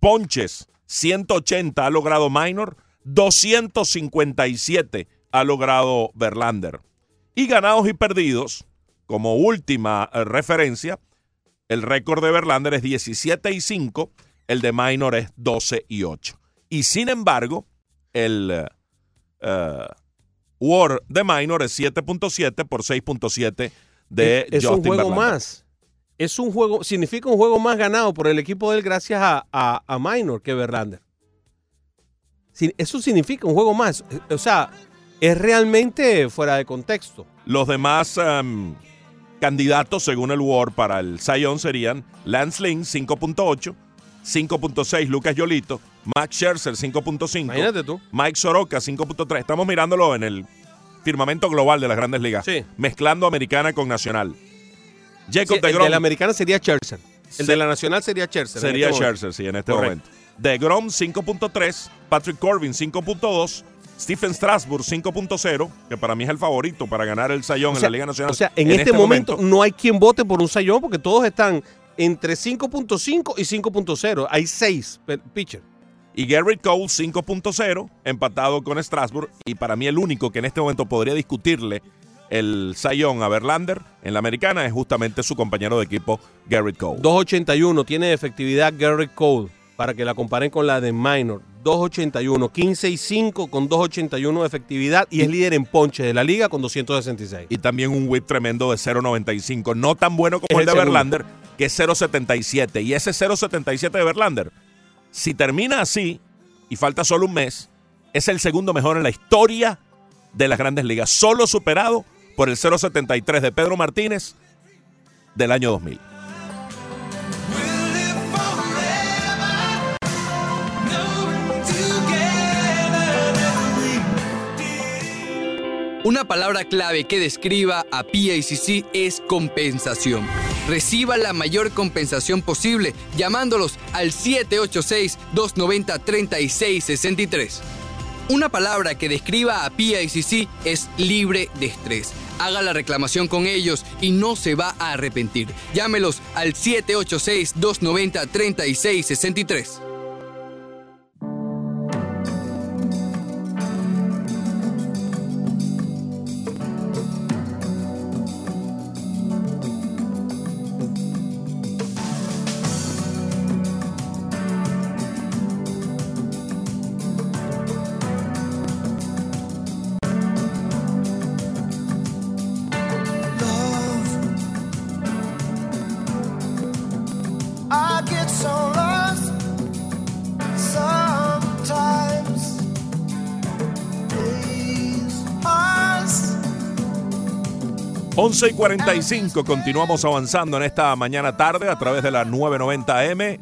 Ponches, 180 ha logrado Minor, 257 ha logrado Verlander. Y ganados y perdidos, como última eh, referencia, el récord de Verlander es 17 y 5, el de Minor es 12 y 8. Y sin embargo, el eh, eh, WAR de Minor es 7.7 por 6.7 de es un Justin juego Verlander. más. Es un juego, significa un juego más ganado por el equipo de él gracias a, a, a Minor que Verlander. Eso significa un juego más. O sea, es realmente fuera de contexto. Los demás em, candidatos, según el WAR para el Zion, serían Lance Lynn, 5.8, 5.6 Lucas Yolito, Max Scherzer, 5.5, Imagínate tú. Mike Soroka, 5.3. Estamos mirándolo en el firmamento global de las grandes ligas, Sí. mezclando americana con nacional. Sí, Jacob el de la americana sería Scherzer. El de la nacional sería Scherzer. sería este. Scherzer, sí, en este Correcto. momento. DeGrom, 5.3, Patrick Corbin, 5.2, Stephen Strasburg, 5.0, que para mí es el favorito para ganar el Sayón en sea, la Liga Nacional. O sea, en, este, momento, no hay quien vote por un sayón porque todos están entre 5.5 y 5.0. Hay seis pitchers. Y Garrett Cole 5.0, empatado con Strasburg. Y para mí el único que en este momento podría discutirle el Sayón a Verlander en la americana es justamente su compañero de equipo, Garrett Cole. 281 tiene efectividad Garrett Cole para que la comparen con la de Minor. 281, 15 y 5 con 281 de efectividad y es líder en ponche de la liga con 266. Y también un whip tremendo de 0.95, no tan bueno como Es el de segundo. Verlander, que es 0.77. Y ese 0.77 de Verlander, si termina así y falta solo un mes, es el segundo mejor en la historia de las grandes ligas, solo superado por el 0.73 de Pedro Martínez del año 2000. Una palabra clave que describa a PICC es compensación. Reciba la mayor compensación posible llamándolos al 786-290-3663. Una palabra que describa a PICC es libre de estrés. Haga la reclamación con ellos y no se va a arrepentir. Llámelos al 786-290-3663. 11 y 45, continuamos avanzando en esta mañana tarde a través de la 990M.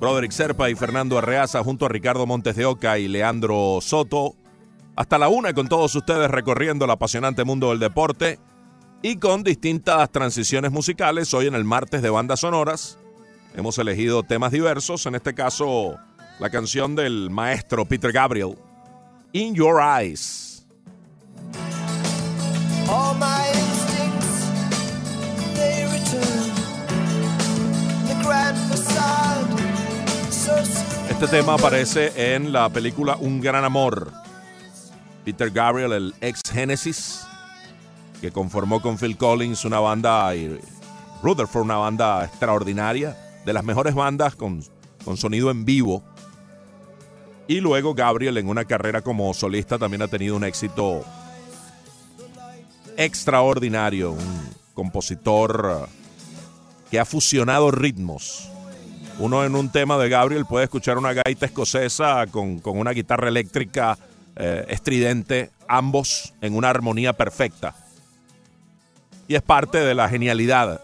Broderick Serpa y Fernando Arreaza junto a Ricardo Montes de Oca y Leandro Soto. Hasta la una con todos ustedes recorriendo el apasionante mundo del deporte y con distintas transiciones musicales. Hoy en el martes de bandas sonoras hemos elegido temas diversos. En este caso, la canción del maestro Peter Gabriel, In Your Eyes. Este tema aparece en la película Un Gran Amor. Peter Gabriel, el ex Genesis, que conformó con Phil Collins una banda, y Rutherford, una banda extraordinaria, de las mejores bandas con, con sonido en vivo. Y luego Gabriel en una carrera como solista también ha tenido un éxito extraordinario, un compositor eh, que ha fusionado ritmos. Uno en un tema de Gabriel puede escuchar una gaita escocesa con, con una guitarra eléctrica eh, estridente, ambos en una armonía perfecta. Y es parte de la genialidad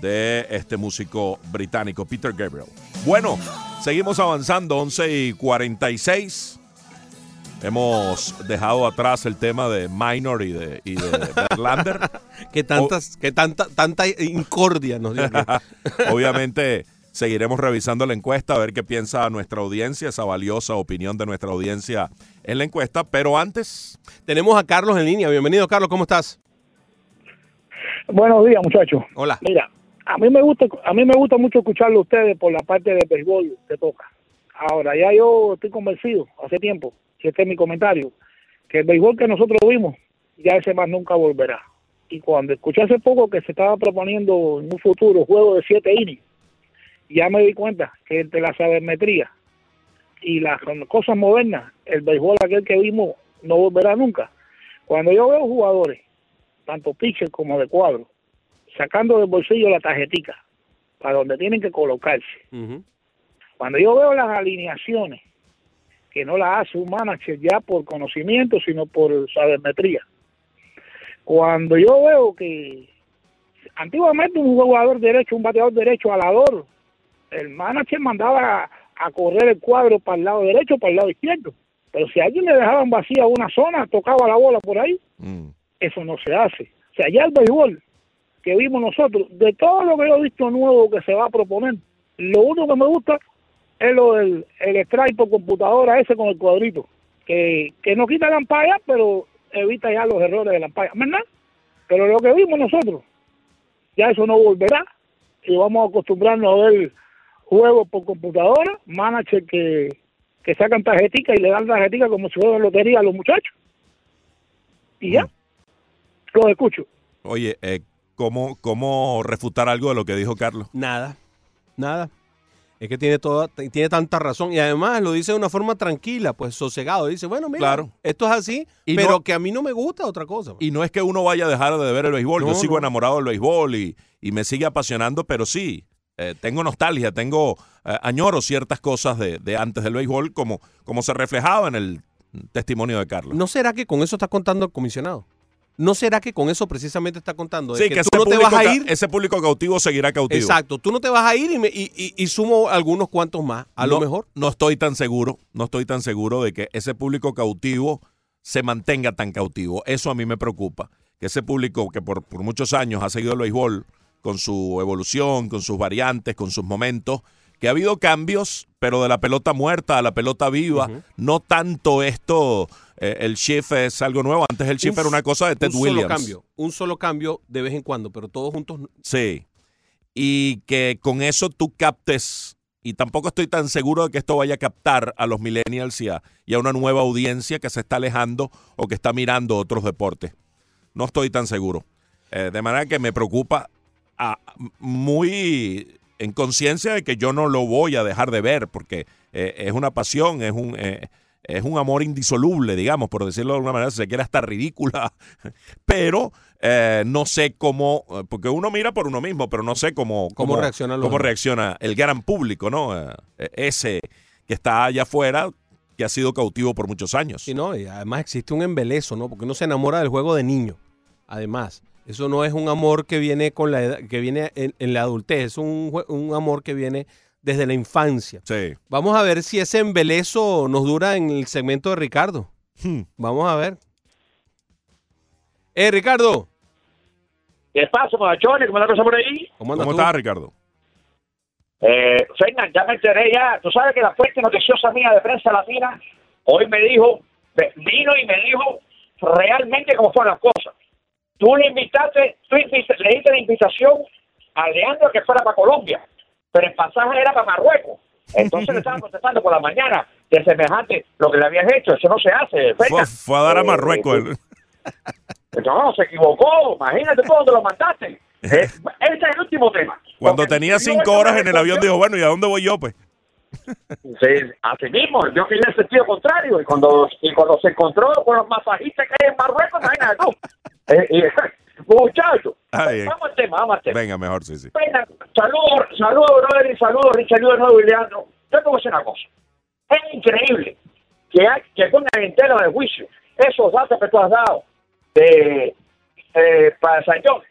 de este músico británico, Peter Gabriel. Bueno, seguimos avanzando, 11 y 46. Hemos dejado atrás el tema de Minor y de, y de Verlander. Que tantas, que tanta, tanta incordia nos dio. Obviamente seguiremos revisando la encuesta a ver qué piensa nuestra audiencia, esa valiosa opinión de nuestra audiencia en la encuesta. Pero antes, Tenemos a Carlos en línea. Bienvenido, Carlos. ¿Cómo estás? Buenos días, muchachos. Hola. Mira, a mí me gusta, a mí me gusta mucho escucharlo a ustedes por la parte del béisbol que toca. Ahora, ya yo estoy convencido hace tiempo, y este es mi comentario, que el béisbol que nosotros vimos, ya ese más nunca volverá. Y cuando escuché hace poco que se estaba proponiendo en un futuro juego de siete innings, ya me di cuenta que entre la sabermetría y las cosas modernas, el béisbol aquel que vimos no volverá nunca. Cuando yo veo jugadores, tanto pitcher como de cuadro, sacando del bolsillo la tarjetica para donde tienen que colocarse. Cuando yo veo las alineaciones, que no las hace un manager ya por conocimiento, sino por sabermetría. Cuando yo veo que antiguamente un jugador derecho, un bateador derecho alador, el manager mandaba a, a correr el cuadro para el lado derecho, para el lado izquierdo. Pero si a alguien le dejaban vacía una zona, tocaba la bola por ahí, mm, eso no se hace. O sea, ya el béisbol que vimos nosotros, de todo lo que yo he visto nuevo que se va a proponer, lo único que me gusta es lo del el strike por computadora ese con el cuadrito, que, que no quita la ampalla, pero evita ya los errores de la ampalla, ¿verdad? Pero lo que vimos nosotros, ya eso no volverá y vamos a acostumbrarnos a ver juegos por computadora, manager que, que sacan tarjetica y le dan tarjetica como si fuera lotería a los muchachos. Y ya. Los escucho. Oye, eh, ¿cómo, ¿cómo refutar algo de lo que dijo Carlos? Nada, nada. Es que tiene toda, tiene tanta razón. Y además lo dice de una forma tranquila, pues sosegado. Dice, bueno, mira, Claro. esto es así, Y pero no- que a mí no me gusta otra cosa. Y no es que uno vaya a dejar de ver el béisbol. Yo sigo no. enamorado del béisbol y, y me sigue apasionando, pero sí, eh, tengo nostalgia, tengo eh, añoro ciertas cosas de, de antes del béisbol, como, como se reflejaba en el testimonio de Carlos. ¿No será que con eso está contando el comisionado? ¿No será que con eso precisamente está contando? de sí, que, que, tú ese, no te público vas a ir. ese público cautivo seguirá cautivo. Exacto, tú no te vas a ir y, me- y- y- y sumo algunos cuantos más, a lo mejor. No estoy tan seguro, no estoy tan seguro de que ese público cautivo se mantenga tan cautivo. Eso a mí me preocupa. Que ese público que por, por muchos años ha seguido el béisbol con su evolución, con sus variantes, con sus momentos, que ha habido cambios, pero de la pelota muerta a la pelota viva, no tanto esto, eh, el shift es algo nuevo. Antes el shift Un era una cosa de Ted un Williams. solo cambio, un solo cambio de vez en cuando, pero todos juntos. Sí. Y que con eso tú captes, y tampoco estoy tan seguro de que esto vaya a captar a los millennials y a, y a una nueva audiencia que se está alejando o que está mirando otros deportes. No estoy tan seguro. Eh, de manera que me preocupa muy en conciencia de que yo no lo voy a dejar de ver porque eh, es una pasión, es un... eh, es un amor indisoluble, digamos, por decirlo de alguna manera, si se quiere hasta ridícula, pero eh, no sé cómo, porque uno mira por uno mismo, pero no sé cómo, ¿Cómo reaccionan los cómo reacciona el gran público, ¿no? Ese que está allá afuera, que ha sido cautivo por muchos años. Sí, ¿no? Y además existe un embelezo, ¿no? Porque uno se enamora del juego de niño. Además, eso no es un amor que viene con la edad, que viene en, en la adultez, es un, un amor que viene desde la infancia. Sí. Vamos a ver si ese embelezo nos dura en el segmento de Ricardo. Hmm. Vamos a ver. Eh, Ricardo, ¿Qué pasa, muchachones? ¿Cómo está la cosa por ahí? ¿cómo ¿Cómo estás, Ricardo? Eh, Fernan, ya me enteré ya. Tú sabes que la fuente noticiosa mía de prensa latina hoy me dijo, vino y me dijo realmente cómo fueron las cosas. Tú le invitaste, tú invita- le diste la invitación a Leandro que fuera para Colombia, pero el pasaje era para Marruecos. Entonces le estaban contestando por la mañana de semejante lo que le habías hecho. Eso no se hace. Fue, fue a dar a Marruecos. No, se equivocó. Imagínate tú dónde lo mandaste. Eh, ese es el último tema. Cuando Porque tenía cinco horas en el avión, dijo, bueno, ¿y a dónde voy yo, pues? Sí, así mismo, yo quería el sentido contrario. Y cuando, y cuando se encontró con los masajistas que hay en Marruecos, imagínate tú. Eh, y- muchachos, Ah, bien. vamos al tema, vamos al tema. Venga, mejor, sí, sí. Venga, saludos, saludos, brother, y saludos, Richard, de nuevo, y Leandro. Yo te voy a decir una cosa. Es increíble que, hay, que pongan en tela de juicio esos datos que tú has dado de, eh, para San John.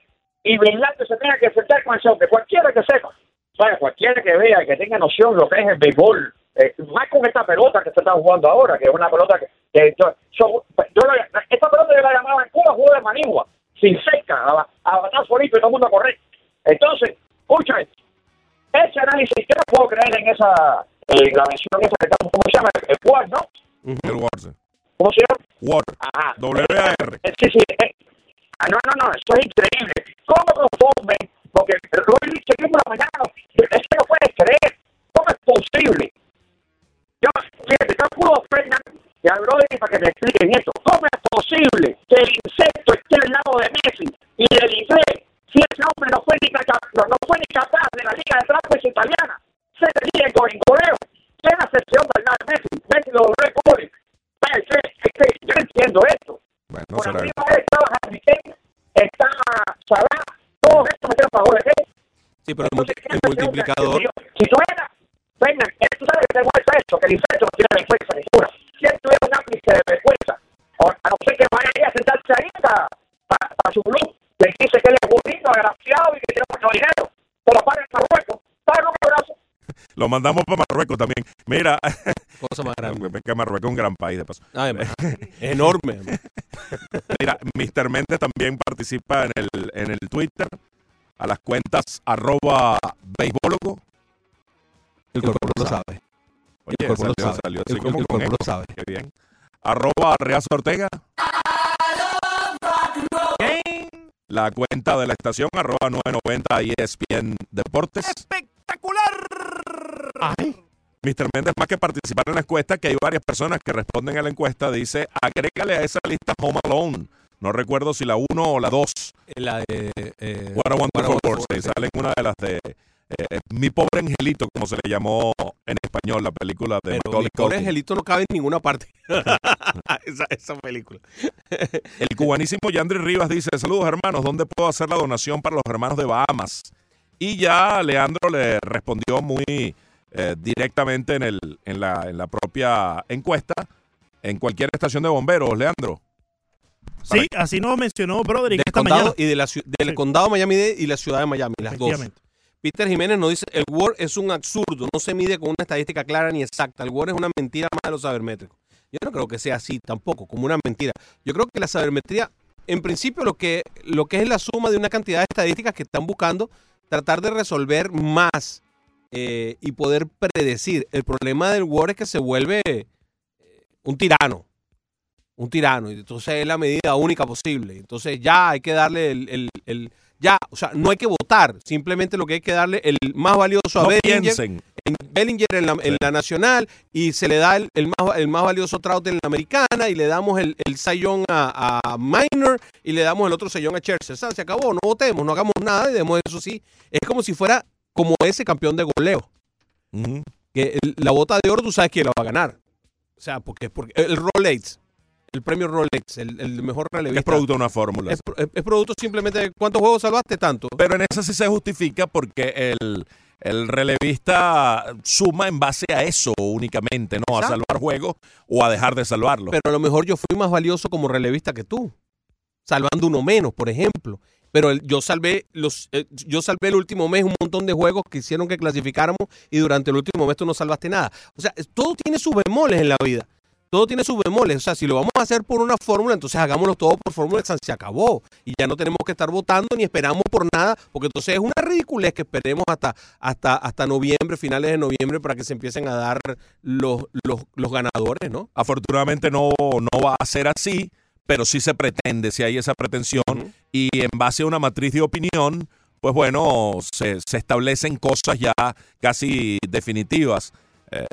Y Verlander se tenga que enfrentar con ese hombre. Cualquiera que sepa, vaya, cualquiera que vea, que tenga noción de lo que es el béisbol, eh, más con esta pelota que se está jugando ahora, que es una pelota que, que yo, yo- yo la- esta pelota yo la llamaba en Cuba juego de manigua, sin cerca, a, a batazo limpio y todo el mundo a correr. Entonces, escucha. Ese análisis, yo no puedo creer en esa, eh, la mención esa que estamos, ¿cómo se llama? El Ward, ¿no? El Ward. ¿Cómo se llama? Ward. Ajá. W-A-R. Eh, Sí, sí. eh. Ah, no, no, no, eso es increíble. ¿Cómo conforme? Porque lo dice que por la mañana, es que no puedes creer. ¿Cómo es posible? Brody para que me expliquen esto. ¿Cómo es posible que el insecto esté al lado de Messi y del inglés si ese hombre no fue ni, capaz, no, no fue ni capaz de la liga de trampas italiana? Se ríe con el goleo. ¿Quién hace ese hombre al lado de Messi? Messi lo ve por Vaya, es que- es que yo entiendo esto. Bueno, no Por será. arriba estaba Harry Kane, está Salah, todos estos metieron para goles. ¿eh? Sí, pero el, multi- Entonces, el ¿qué multiplicador. hace yo? Si tú eras, venga, eh, tú sabes que te muestra esto, que el insecto no tiene vergüenza ninguna. Si él tuviera un ápice de vergüenza, o a no ser que vaya ahí a sentarse ahí para, para, para su club, le dice que él es bonito, agraciado y que tiene mucho dinero, pero para el Marruecos, para un abrazo. Lo mandamos para Marruecos también. Mira, Cosa más grande. que Marruecos es un gran país de paso. Ay, enorme. Mira, Mr. Méndez también participa en el, en el Twitter a las cuentas arroba beisbólogo. El cuerpo lo sabe. Oye, El cuerpo lo salió, sabe. salió El así cuerpo- como el con cuerpo lo sabe. Qué bien. Arroba Reaz Ortega. La cuenta de la estación, arroba 990 ESPN Deportes. ¡Espectacular! Mr. Méndez, más que participar en la encuesta, que hay varias personas que responden a la encuesta, dice, agrégale a esa lista Home Alone No recuerdo si la 1 o la 2. La de. eh, What. Sí, sale en una de las de eh, Mi pobre angelito, como se le llamó en español, la película de pero mi pobre angelito no cabe en ninguna parte. esa, esa película. El cubanísimo Yandri Rivas dice, saludos hermanos, ¿dónde puedo hacer la donación para los hermanos de Bahamas? Y ya Leandro le respondió muy eh, directamente en, el, en, la, en la propia encuesta, en cualquier estación de bomberos, Leandro. Sí, así nos mencionó Broderick Del esta condado mañana. y de la, del Sí. condado de Miami-Dade y la ciudad de Miami, las dos. Peter Jiménez nos dice, el Word es un absurdo, no se mide con una estadística clara ni exacta. El Word es una mentira más de los sabermétricos. Yo no creo que sea así tampoco, como una mentira. Yo creo que la sabermetría, en principio, lo que, lo que es la suma de una cantidad de estadísticas que están buscando tratar de resolver más eh, y poder predecir. El problema del Word es que se vuelve eh, un tirano. Un tirano. Y entonces es la medida única posible. Entonces ya hay que darle el, el- el- ya, o sea, no hay que votar. Simplemente lo que hay que darle el más valioso a No Bellinger en la, en Sí. la nacional y se le da el, el más, el más valioso Trout en la americana y le damos el, el sayón a, a Minor y le damos el otro sayón a. O sea, se acabó, no votemos, no hagamos nada y demos eso sí. Es como si fuera como ese campeón de goleo. Que la bota de oro tú sabes quién la va a ganar. O sea, porque, porque el Rolex, el premio Rolex, el, el mejor relevista. Es producto de una fórmula. es, es- es producto simplemente de cuántos juegos salvaste tanto. Pero en esa sí se justifica porque el, el relevista suma en base a eso únicamente, no a salvar juegos o a dejar de salvarlo. Pero a lo mejor yo fui más valioso como relevista que tú, salvando uno menos, por ejemplo. Pero el- yo salvé los, eh, yo salvé el último mes un montón de juegos que hicieron que clasificáramos y durante el último mes tú no salvaste nada. O sea, todo tiene sus bemoles en la vida. Todo tiene sus bemoles. O sea, si lo vamos a hacer por una fórmula, entonces hagámoslo todo por fórmula, se acabó. Y ya no tenemos que estar votando ni esperamos por nada, porque entonces es una ridiculez que esperemos hasta, hasta, hasta noviembre, finales de noviembre, para que se empiecen a dar los, los, los ganadores, ¿no? Afortunadamente no, no va a ser así, pero sí se pretende, si hay esa pretensión. Y en base a una matriz de opinión, pues bueno, se, se establecen cosas ya casi definitivas. eh,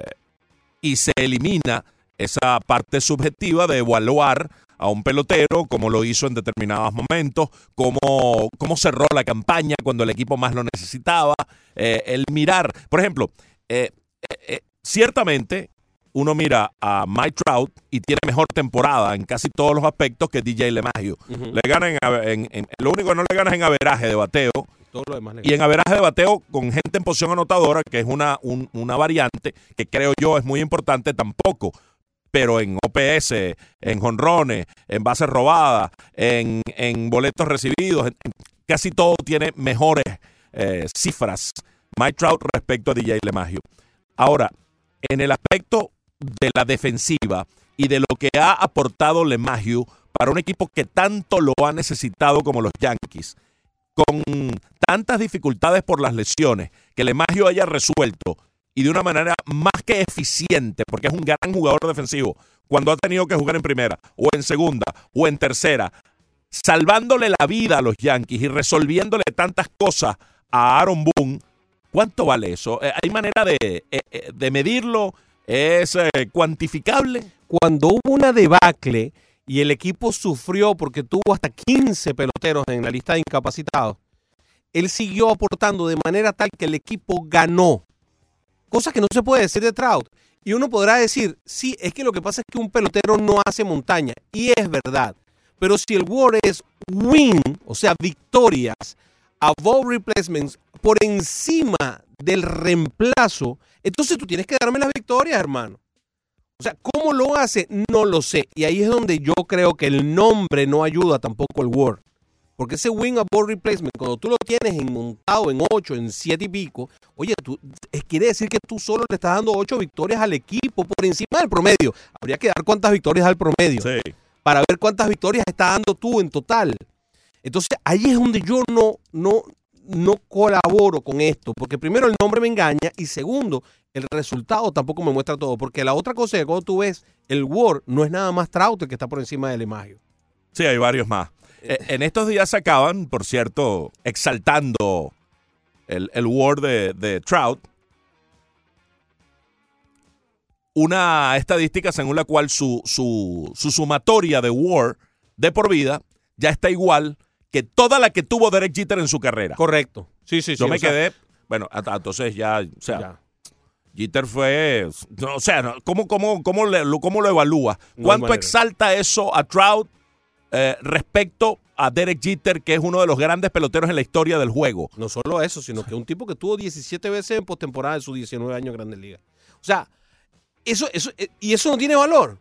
y se elimina esa parte subjetiva de evaluar a un pelotero, como lo hizo en determinados momentos, cómo, cómo cerró la campaña cuando el equipo más lo necesitaba, eh, el mirar, por ejemplo, eh, eh, ciertamente uno mira a Mike Trout y tiene mejor temporada en casi todos los aspectos que DJ LeMahieu. Ujú. Le gana en, en- en- lo único que no le ganas es en averaje de bateo Todo lo demás le y en averaje de bateo con gente en posición anotadora, que es una, un- una variante que creo yo es muy importante tampoco. Pero en OPS, en jonrones, en bases robadas, en, en boletos recibidos, casi todo tiene mejores eh, cifras Mike Trout respecto a DJ LeMahieu. Ahora, en el aspecto de la defensiva y de lo que ha aportado LeMahieu para un equipo que tanto lo ha necesitado como los Yankees, con tantas dificultades por las lesiones, que LeMahieu haya resuelto y de una manera más que eficiente, porque es un gran jugador defensivo, cuando ha tenido que jugar en primera, o en segunda, o en tercera, salvándole la vida a los Yankees y resolviéndole tantas cosas a Aaron Boone, ¿cuánto vale eso? Eh, ¿Hay manera de, eh, eh, de medirlo? ¿Es cuantificable? Cuando hubo una debacle y el equipo sufrió porque tuvo hasta 15 peloteros en la lista de incapacitados, él siguió aportando de manera tal que el equipo ganó. Cosa que no se puede decir de Trout. Y uno podrá decir, sí, es que lo que pasa es que un pelotero no hace montaña. Y es verdad. Pero si el WAR es win, o sea, victorias, above replacements, por encima del reemplazo, entonces tú tienes que darme las victorias, hermano. O sea, ¿cómo lo hace? No lo sé. Y ahí es donde yo creo que el nombre no ayuda tampoco el Word. Porque ese win above replacement, cuando tú lo tienes en montado en 8, en 7 y pico, oye, tú, quiere decir que tú solo le estás dando 8 victorias al equipo por encima del promedio. Habría que dar cuántas victorias al promedio Sí. para ver cuántas victorias está dando tú en total. Entonces ahí es donde yo no, no, no colaboro con esto, porque primero el nombre me engaña y segundo, el resultado tampoco me muestra todo, porque la otra cosa que cuando tú ves el Word no es nada más Trout el que está por encima del Emagio. Sí, hay varios más. Eh, en estos días se acaban, por cierto, exaltando el, el Word de, de Trout. Una estadística según la cual su, su, su sumatoria de Word de por vida ya está igual que toda la que tuvo Derek Jeter en su carrera. Correcto. Sí, sí, sí. Yo me sea, quedé, bueno, hasta- entonces ya, o sea, ya. Jeter fue, o sea, ¿cómo, cómo, cómo, le- cómo lo evalúa? ¿Cuánto exalta eso a Trout eh, respecto a Derek Jeter, que es uno de los grandes peloteros en la historia del juego? No solo eso, sino que un tipo que tuvo 17 veces en postemporada de sus 19 años en Grandes Ligas. O sea, eso, eso, eh, y eso no tiene valor.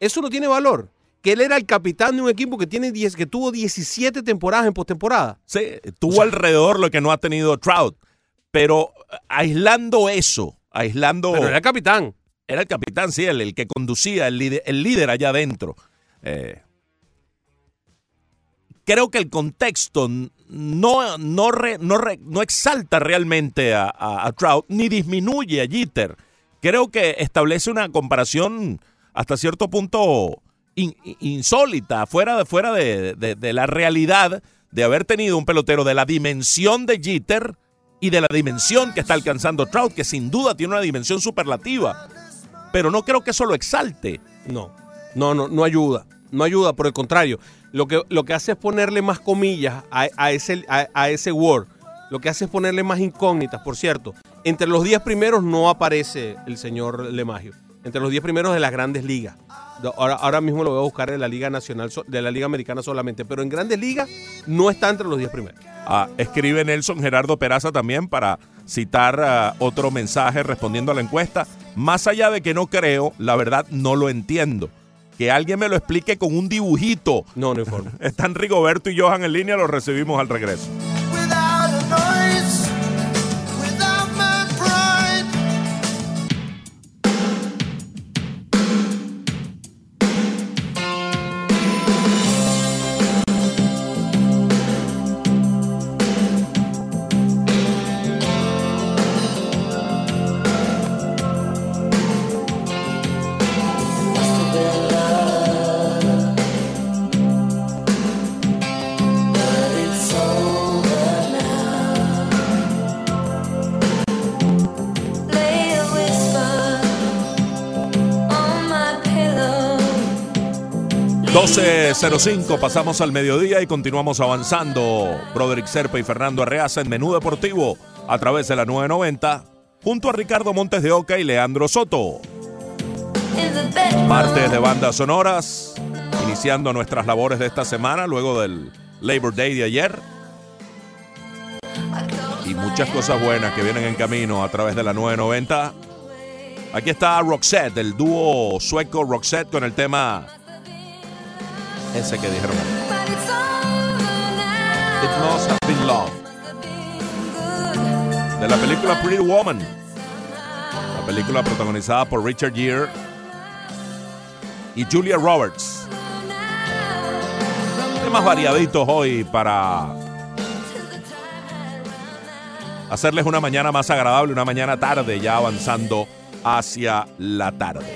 Eso no tiene valor. Que él era el capitán de un equipo que, tiene 10, que tuvo 17 temporadas en postemporada. Sí, tuvo alrededor lo que no ha tenido Trout, pero eh, aislando eso, aislando... Pero era el capitán. Era el capitán, sí, el, el que conducía, el líder, el líder allá adentro. Eh, creo que el contexto no, no, no, exalta realmente a, Trout ni disminuye a Jeter. Creo que establece una comparación hasta cierto punto in- in- insólita, fuera de, de- de la realidad de haber tenido un pelotero de la dimensión de Jeter y de la dimensión que está alcanzando Trout, que sin duda tiene una dimensión superlativa. Pero no creo que eso lo exalte. No, no, no, no ayuda. No ayuda, por el contrario. Lo que, lo que hace es ponerle más comillas a, a ese, a, ese Word. Lo que hace es ponerle más incógnitas, por cierto. Entre los 10 primeros no aparece el señor Lemagio. Entre los 10 primeros de las grandes ligas. Ahora, ahora mismo lo voy a buscar de la Liga Nacional, de la Liga Americana solamente. Pero en grandes ligas no está entre los 10 primeros. Ah, escribe Nelson Gerardo Peraza también para citar ah, otro mensaje respondiendo a la encuesta. Más allá de que no creo, la verdad no lo entiendo. Que alguien me lo explique con un dibujito. No, no hay forma. Están Rigoberto y Johan en línea, los recibimos al regreso. 12.05, pasamos al mediodía y continuamos avanzando. Broderick Serpa y Fernando Arreaza en Menú Deportivo a través de la 990, junto a Ricardo Montes de Oca y Leandro Soto. Martes de bandas sonoras, iniciando nuestras labores de esta semana, luego del Labor Day de ayer. Y muchas cosas buenas que vienen en camino a través de la 990. Aquí está Roxette, el dúo sueco Roxette con el tema ese que dijeron. It must have been love. De la película Pretty Woman. La película protagonizada por Richard Gere y Julia Roberts. Temas variaditos hoy para hacerles una mañana más agradable, una mañana tarde, ya avanzando hacia la tarde.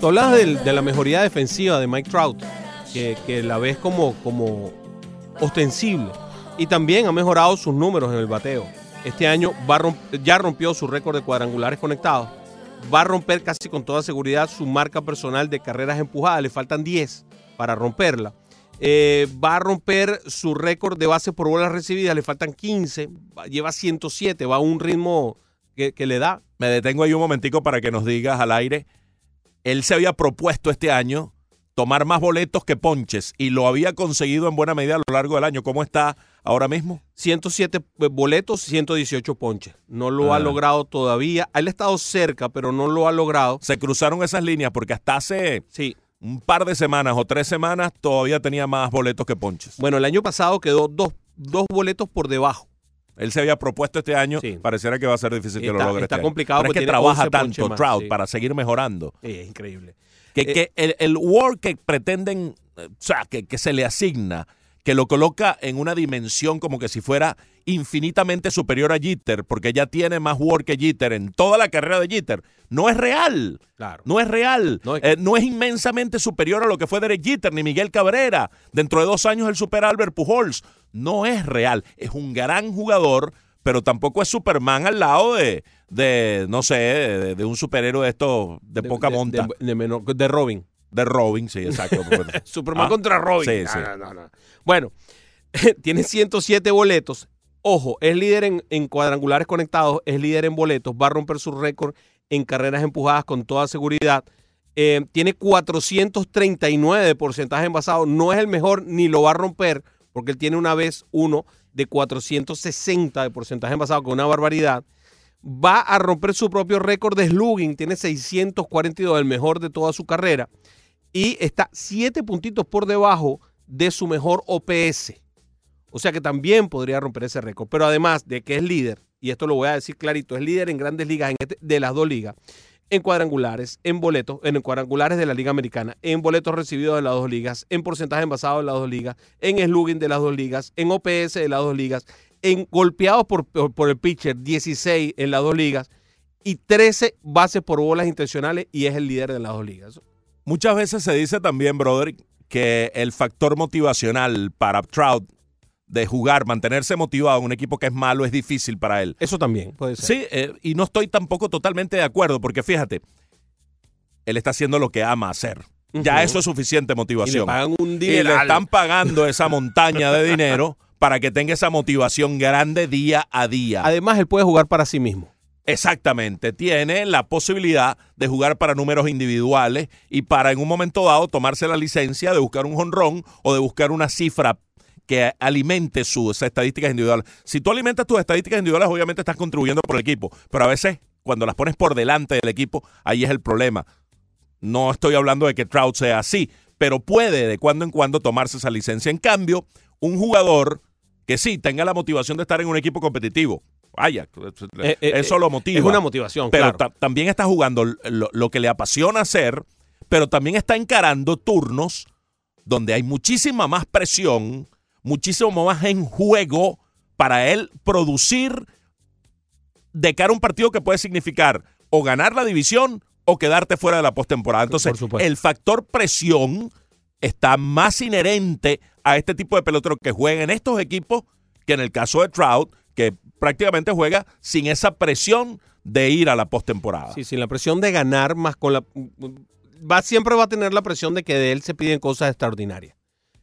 Tú hablas de la mejoría defensiva de Mike Trout, que, la ves como, como ostensible. Y también ha mejorado sus números en el bateo. Este año va ya rompió su récord de cuadrangulares conectados. Va a romper casi con toda seguridad su marca personal de carreras empujadas. Le faltan 10 para romperla. Eh, va a romper su récord de bases por bolas recibidas. Le faltan 15. Va- Lleva 107. Va a un ritmo que, que le da. Me detengo ahí un momentico para que nos digas al aire. Él se había propuesto este año tomar más boletos que ponches y lo había conseguido en buena medida a lo largo del año. ¿Cómo está ahora mismo? 107 boletos, 118 ponches. No lo Ah. ha logrado todavía. Él ha estado cerca, pero no lo ha logrado. Se cruzaron esas líneas porque hasta hace Sí. un par de semanas o tres semanas todavía tenía más boletos que ponches. Bueno, el año pasado quedó dos, dos boletos por debajo. Él se había propuesto este año, Sí. pareciera que va a ser difícil que lo Está- logre. está este año. complicado Pero es que trabaja 11 ponches tanto Trout sí. para seguir mejorando. Es increíble. Que, Eh, que el, el work que pretenden, eh, o sea, que, que se le asigna, que lo coloca en una dimensión como que si fuera infinitamente superior a Jeter, porque ya tiene más work que Jeter en toda la carrera de Jeter, no es real. Claro. No es real. No es- Eh, no es inmensamente superior a lo que fue Derek Jeter ni Miguel Cabrera. Dentro de dos años el super Albert Pujols. No es real. Es un gran jugador, pero tampoco es Superman al lado de, de no sé, de, de un superhéroe de estos de, poca monta. De, menor- de Robin. de Robin, sí, exacto. Superman Ah, contra Robin. sí, No, sí. no, no, no. Bueno, tiene 107 boletos. Ojo, es líder en, en cuadrangulares conectados, es líder en boletos, va a romper su récord en carreras empujadas con toda seguridad. Eh, tiene 439 de porcentaje envasado. No es el mejor ni lo va a romper porque él tiene una vez uno de 460 de porcentaje envasado, con una barbaridad. Va a romper su propio récord de slugging. Tiene 642, el mejor de toda su carrera. Y está 7 puntitos por debajo de su mejor OPS. O sea que también podría romper ese récord. Pero además de que es líder, y esto lo voy a decir clarito, es líder en grandes ligas en este- de las dos ligas, en cuadrangulares, en boletos, en cuadrangulares de la Liga Americana, en boletos recibidos de las dos ligas, en porcentaje envasado de las dos ligas, en slugging de las dos ligas, en OPS de las dos ligas, en golpeados por, por, el pitcher, 16 en las dos ligas, y 13 bases por bolas intencionales, y es el líder de las dos ligas. Muchas veces se dice también, brother, que el factor motivacional para Trout de jugar, mantenerse motivado en un equipo que es malo es difícil para él. Eso también puede ser. Sí, eh, y no estoy tampoco totalmente de acuerdo, porque fíjate, él está haciendo lo que ama hacer. Ya eso es suficiente Y le motivación. pagan un Y le están pagando esa montaña de dinero para que tenga esa motivación grande día a día. Además, él puede jugar para sí mismo. Exactamente, tiene la posibilidad de jugar para números individuales y para en un momento dado tomarse la licencia de buscar un jonrón o de buscar una cifra que alimente sus estadísticas individuales. Si tú alimentas tus estadísticas individuales, obviamente estás contribuyendo por el equipo, pero a veces cuando las pones por delante del equipo, ahí es el problema. No estoy hablando de que Trout sea así, pero puede de cuando en cuando tomarse esa licencia. En cambio, un jugador que sí tenga la motivación de estar en un equipo competitivo, vaya, Eh, eh, eso lo motiva. Es una motivación, Pero claro. también está jugando lo, lo que le apasiona hacer, pero también está encarando turnos donde hay muchísima más presión, muchísimo más en juego para él producir de cara a un partido que puede significar o ganar la división o quedarte fuera de la postemporada. Entonces, el factor presión está más inherente a este tipo de pelotero que juega en estos equipos que en el caso de Trout, que prácticamente juega sin esa presión de ir a la postemporada. Sí, sin la presión de ganar, más con la. Va, siempre va a tener la presión de que de él se piden cosas extraordinarias.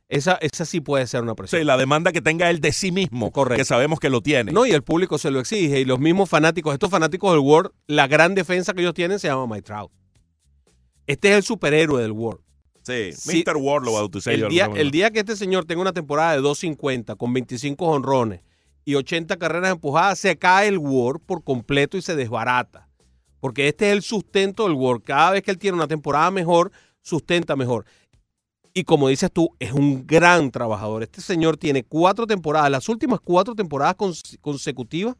Esa, esa sí puede ser una presión. Sí, la demanda que tenga él de sí mismo, Correcto. que sabemos que lo tiene. No, y el público se lo exige. Y los mismos fanáticos, estos fanáticos del World, la gran defensa que ellos tienen se llama Mike Trout. Este es el superhéroe del World. sí, Sí, Mr. Ward lo bauticé yo El en día, el día que este señor tenga una temporada de 250 con 25 honrones y 80 carreras empujadas, se cae el World por completo y se desbarata. Porque este es el sustento del World. Cada vez que él tiene una temporada mejor, sustenta mejor. Y como dices tú, es un gran trabajador. Este señor tiene cuatro temporadas, las últimas cuatro temporadas cons- consecutivas,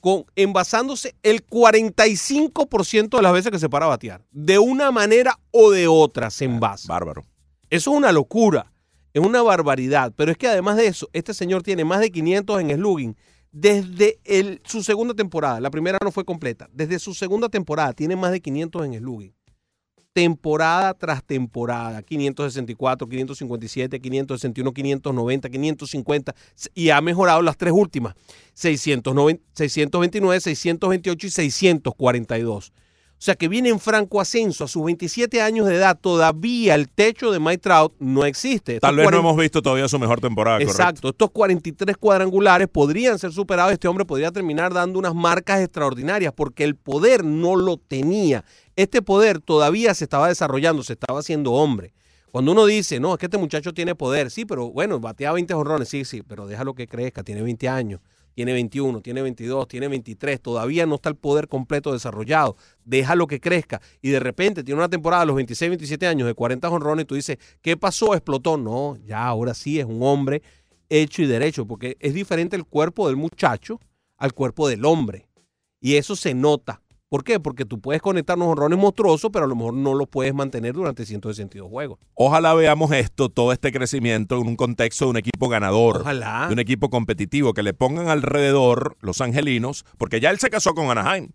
con, envasándose el 45% de las veces que se para a batear. De una manera o de otra se envasa. Bárbaro. Eso es una locura, es una barbaridad. Pero es que además de eso, este señor tiene más de 500 en slugging desde el- su segunda temporada. La primera no fue completa. Desde su segunda temporada tiene más de 500 en slugging. Temporada tras temporada. 564, 557, 561, 590, 550. Y ha mejorado las tres últimas. 690, 629, 628 y 642. O sea que viene en franco ascenso a sus 27 años de edad. Todavía el techo de Mike Trout no existe. Estos Tal vez no 40 hemos visto todavía su mejor temporada, correcto. Exacto. Estos 43 cuadrangulares podrían ser superados. Este hombre podría terminar dando unas marcas extraordinarias porque el poder no lo tenía. Este poder todavía se estaba desarrollando, se estaba haciendo hombre. Cuando uno dice, no, es que este muchacho tiene poder, sí, pero bueno, batea 20 jorrones, sí, sí, pero déjalo que crezca, tiene 20 años, tiene 21, tiene 22, tiene 23, todavía no está el poder completo desarrollado, déjalo que crezca y de repente tiene una temporada a los 26, 27 años de 40 jonrones y tú dices, ¿qué pasó? Explotó. No, ya ahora sí es un hombre hecho y derecho, porque es diferente el cuerpo del muchacho al cuerpo del hombre. Y eso se nota. ¿Por qué? Porque tú puedes conectar unos honrones monstruosos, pero a lo mejor no los puedes mantener durante 162 juegos. Ojalá veamos esto, todo este crecimiento en un contexto de un equipo ganador. Ojalá. De un equipo competitivo, que le pongan alrededor los angelinos, porque ya él se casó con Anaheim.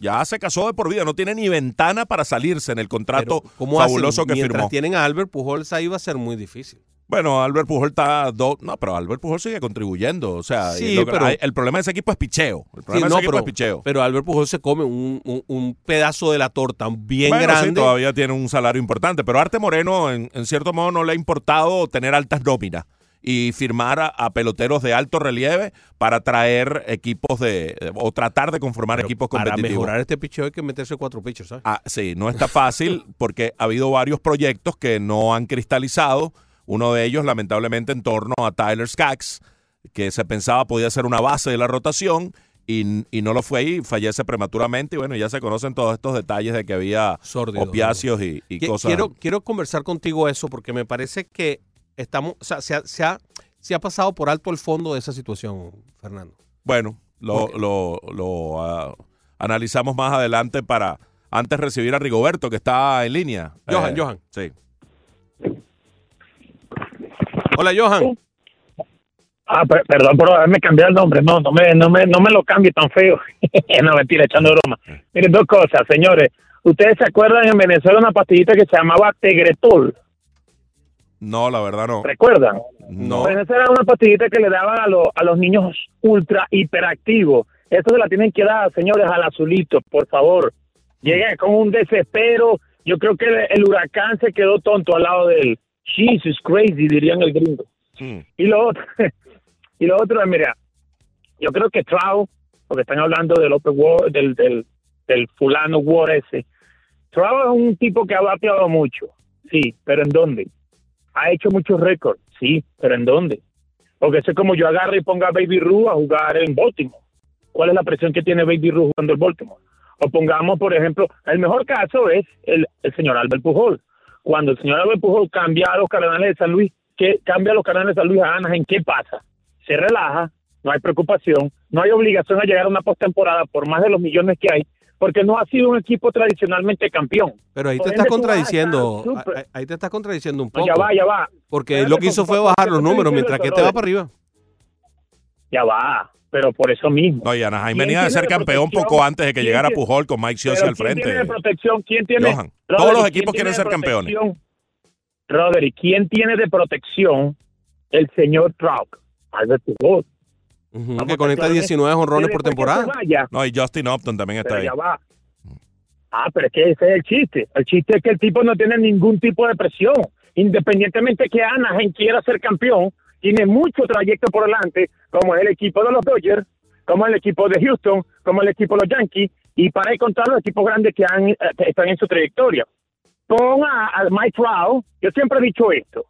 Ya se casó de por vida, no tiene ni ventana para salirse en el contrato Pero, ¿cómo fabuloso hacen? que Mientras firmó. tienen a Albert Pujols, ahí va a ser muy difícil. Bueno, Albert Pujol está do- no, pero Albert Pujol sigue contribuyendo, o sea, Sí, lo pero- el problema de ese equipo es picheo. El Sí, problema de no, ese equipo pero, es picheo. pero Albert Pujol se come un, un- un pedazo de la torta bien Bueno, sí, grande. todavía tiene un salario importante, pero Arte Moreno en, en cierto modo no le ha importado tener altas nóminas y firmar a, a peloteros de alto relieve para traer equipos de o tratar de conformar Pero equipos para competitivos. mejorar este picheo hay que meterse cuatro pitchers, ¿sabes? Ah, sí, no está fácil porque ha habido varios proyectos que no han cristalizado. Uno de ellos, lamentablemente, en torno a Tyler Skaggs, que se pensaba podía ser una base de la rotación y, y no lo fue y fallece prematuramente. Y bueno, ya se conocen todos estos detalles de que había Sórdido. opiáceos y, y Qui- cosas. Quiero, quiero conversar contigo eso porque me parece que estamos, o sea, se ha, se ha- se ha pasado por alto el fondo de esa situación, Fernando. Bueno, lo, lo, lo, ah, analizamos más adelante para antes recibir a Rigoberto, que está en línea. Johan, Johan. Sí. Hola, Johan. Ah, per- perdón por haberme cambiado el nombre. No, no me, no me, no me lo cambie tan feo. no, mentira, echando broma. Miren, dos cosas, señores. ¿Ustedes se acuerdan en Venezuela una pastillita que se llamaba Tegretol? No, la verdad no. ¿Recuerdan? No. Pues esa era una pastillita que le daban a, los a los niños ultra hiperactivos. Eso se la tienen que dar, señores, al azulito, por favor. Llega con un desespero. Yo creo que el, el huracán se quedó tonto al lado de él. Jesus crazy, dirían el gringo. Mm. Y lo otro, y lo otro es, mira, yo creo que Trout, porque están hablando del Open War, del, del, del fulano War ese. Trout es un tipo que ha bateado mucho, sí, pero ¿en dónde? Ha hecho muchos récords, sí, pero ¿en dónde? Porque eso es como yo agarre y ponga a Baby Ruth a jugar en Baltimore. ¿Cuál es la presión que tiene Baby Ruth jugando en Baltimore? O pongamos, por ejemplo, el mejor caso es el, el señor Albert Pujol. Cuando el señor Albert Pujol cambia a los Cardenales de San Luis, ¿qué cambia a los Cardenales de San Luis a Anaheim? ¿Qué pasa? Se relaja, no hay preocupación, no hay obligación a llegar a una postemporada por más de los millones que hay, porque no ha sido un equipo tradicionalmente campeón. Pero ahí te estás contradiciendo. Ahí, ahí te estás contradiciendo un No, poco. ya va, ya va. Porque lo que hizo fue bajar los números, mientras que te va para arriba. Ya va, pero por eso mismo. No, y Anaheim ¿Quién venía de tiene ser campeón poco antes de que ¿Quién llegara tiene- Pujol con Mike Sciossi al ¿quién frente. tiene de protección? ¿Quién tiene? Johan, Roderick, todos los ¿quién equipos tiene quieren ser campeones. Roderick, ¿quién tiene de protección el señor Trout? Albert Pujol. Ujú, Vamos que a conecta estar 19 jonrones Que por temporada. No, y Justin Upton también está pero ahí. ya va. Ah, pero es que ese es el chiste. El chiste es que el tipo no tiene ningún tipo de presión. Independientemente que Anaheim quiera ser campeón, tiene mucho trayecto por delante, como es el equipo de los Dodgers, como el equipo de Houston, como el equipo de los Yankees, y para de contar los equipos grandes que, han, eh, que están en su trayectoria. Pon a, a Mike Trout, yo siempre he dicho esto,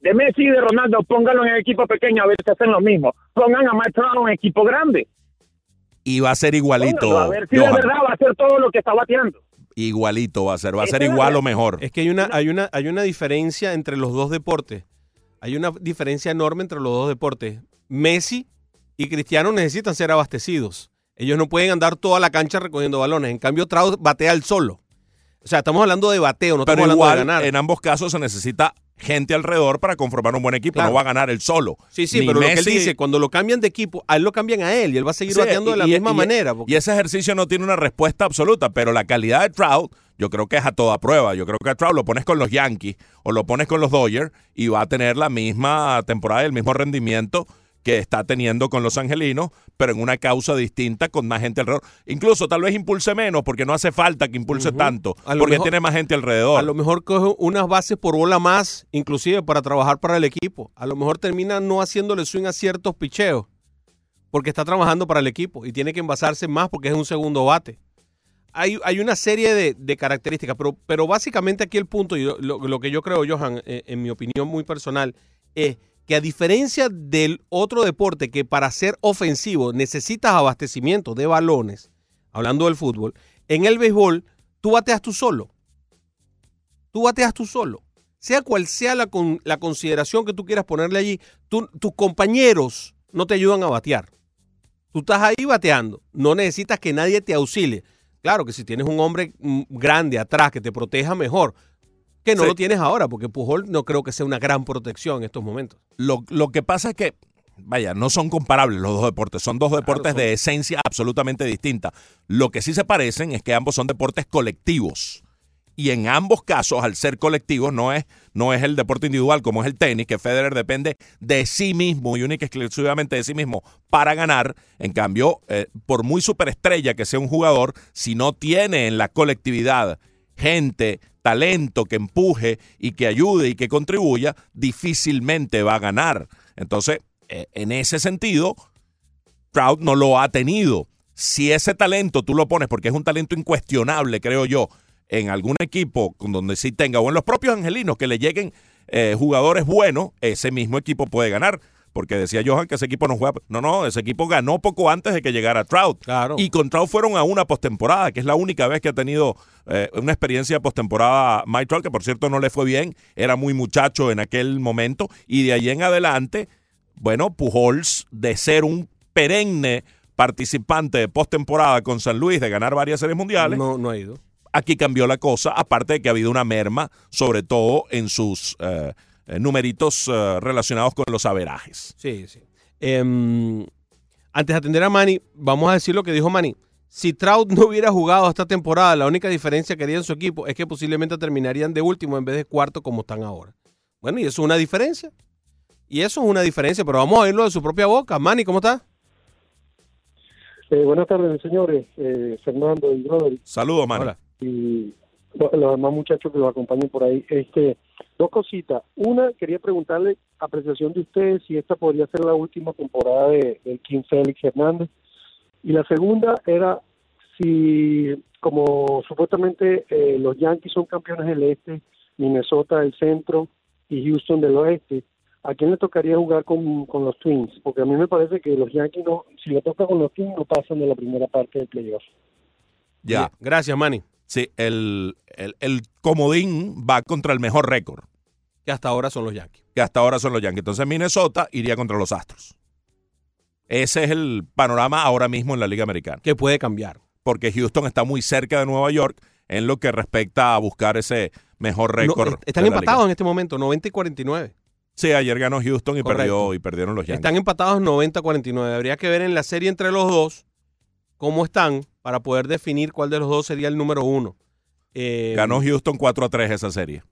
de Messi y de Ronaldo, pónganlo en el equipo pequeño a ver si hacen lo mismo. Pongan a Mike Trout en equipo grande. Y va a ser igualito. Pónganlo, a ver si de verdad va a hacer todo lo que está bateando. Igualito va a ser. Va a ser igual o mejor. Es que hay una, hay una, hay una diferencia entre los dos deportes. Hay una diferencia enorme entre los dos deportes. Messi y Cristiano necesitan ser abastecidos. Ellos no pueden andar toda la cancha recogiendo balones. En cambio, Trout batea el solo. O sea, estamos hablando de bateo, no Pero estamos hablando de ganar. en ambos casos se necesita gente alrededor para conformar un buen equipo. Claro. No va a ganar él solo. Sí, sí, Ni pero lo que él Messi- dice, cuando lo cambian de equipo, a él lo cambian a él y él va a seguir Sí, bateando de la y- misma y- manera. porque- Y ese ejercicio no tiene una respuesta absoluta, pero la calidad de Trout, yo creo que es a toda prueba. Yo creo que a Trout lo pones con los Yankees o lo pones con los Dodgers y va a tener la misma temporada y el mismo rendimiento que está teniendo con los angelinos, pero en una causa distinta con más gente alrededor. Incluso tal vez impulse menos porque no hace falta que impulse tanto, porque mejor- tiene más gente alrededor. A lo mejor coge unas bases por bola más, inclusive para trabajar para el equipo. A lo mejor termina no haciéndole swing a ciertos picheos, porque está trabajando para el equipo y tiene que envasarse más porque es un segundo bate. Hay, hay una serie de, características, pero, pero básicamente aquí el punto, y lo, lo- lo que yo creo, Johan, eh, en mi opinión muy personal, es que a diferencia del otro deporte que para ser ofensivo necesitas abastecimiento de balones, hablando del fútbol, en el béisbol tú bateas tú solo tú bateas tú solo. Sea cual sea la, con- la consideración que tú quieras ponerle allí, tú- tus compañeros no te ayudan a batear. Tú estás ahí bateando. No necesitas que nadie te auxilie. Claro que si tienes un hombre mm, grande atrás que te proteja mejor, que no Sí. lo tienes ahora, porque Pujol no creo que sea una gran protección en estos momentos. Lo, lo que pasa es que, vaya, no son comparables los dos deportes. Son dos deportes son- de esencia absolutamente distinta. Lo que sí se parecen es que ambos son deportes colectivos. Y en ambos casos, al ser colectivos, no es, no es el deporte individual como es el tenis, que Federer depende de sí mismo y única exclusivamente de sí mismo para ganar. En cambio, eh, por muy superestrella que sea un jugador, si no tiene en la colectividad gente, talento que empuje y que ayude y que contribuya, difícilmente va a ganar. Entonces, eh, en ese sentido, Trout no lo ha tenido. Si ese talento tú lo pones, porque es un talento incuestionable, creo yo, en algún equipo con donde sí tenga, o en los propios angelinos, que le lleguen eh, jugadores buenos, ese mismo equipo puede ganar. Porque decía Johan que ese equipo no juega. No, no, ese equipo ganó poco antes de que llegara Trout. Claro. Y con Trout fueron a una postemporada, que es la única vez que ha tenido eh, una experiencia postemporada Mike Trout, que por cierto no le fue bien, era muy muchacho en aquel momento. Y de ahí en adelante, bueno, Pujols, de ser un perenne participante de postemporada con San Luis, de ganar varias series mundiales, No, no ha ido. Aquí cambió la cosa, aparte de que ha habido una merma, sobre todo en sus eh, eh, numeritos eh, relacionados con los averajes. Sí, sí. Em, antes de atender a Manny, vamos a decir lo que dijo Manny. Si Trout no hubiera jugado esta temporada, la única diferencia que haría en su equipo es que posiblemente terminarían de último en vez de cuarto como están ahora. Bueno, y eso es una diferencia. Y eso es una diferencia, pero vamos a oírlo de su propia boca. Manny, ¿cómo está? Eh, buenas tardes, señores. Eh, Fernando y Rodri Saludos, Manny. Hola. Y lo- los demás muchachos que lo acompañan por ahí. Este, dos cositas. Una, quería preguntarle apreciación de ustedes si esta podría ser la última temporada de, del King Félix Hernández. Y la segunda era si, como supuestamente eh, los Yankees son campeones del este, Minnesota del centro y Houston del oeste, ¿a quién le tocaría jugar con, con los Twins? Porque a mí me parece que los Yankees, no, si le toca con los Twins, no pasan de la primera parte del playoff. Ya. Gracias, Manny. Sí, el, el, el comodín va contra el mejor récord, Que hasta ahora son los Yankees. que hasta ahora son los Yankees. Entonces Minnesota iría contra los Astros. Ese es el panorama ahora mismo en la Liga Americana. Que puede cambiar. Porque Houston está muy cerca de Nueva York en lo que respecta a buscar ese mejor récord. est- están empatados liga. en este momento, 90 y 49. Sí, ayer ganó Houston y Correcto. perdió y perdieron los Yankees. Están empatados 90-49. Habría que ver en la serie entre los dos cómo están para poder definir cuál de los dos sería el número uno. Eh, Ganó Houston 4 a 3 esa serie.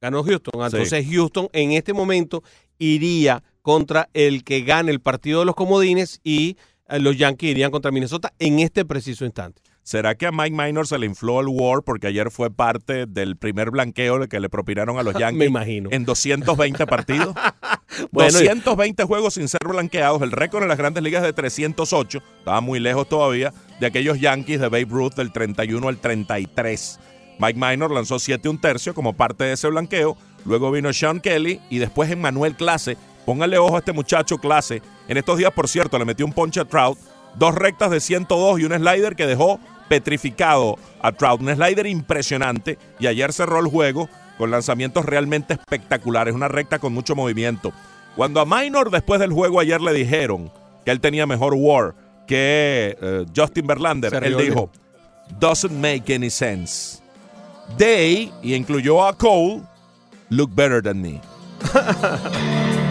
ganó Houston. Sí. Entonces Houston en este momento iría contra el que gane el partido de los comodines y eh, los Yankees irían contra Minnesota en este preciso instante. ¿Será que a Mike Minor se le infló el War porque ayer fue parte del primer blanqueo que le propinaron a los Yankees Me imagino. en 220 partidos? Bueno, 220 juegos sin ser blanqueados. El récord en las grandes ligas de 308. Estaba muy lejos todavía de aquellos Yankees de Babe Ruth del 31 al 33. Mike Minor lanzó 7 un tercio como parte de ese blanqueo. Luego vino Sean Kelly y después Emmanuel Clase. Póngale ojo a este muchacho Clase. En estos días, por cierto, le metió un ponche a Trout. Dos rectas de 102 y un slider que dejó petrificado a Trout. Un slider impresionante. Y ayer cerró el juego con lanzamientos realmente espectaculares. Una recta con mucho movimiento. Cuando a Minor después del juego ayer le dijeron que él tenía mejor war que eh, Justin Verlander, él dijo, doesn't make any sense. They, y incluyó a Cole, look better than me.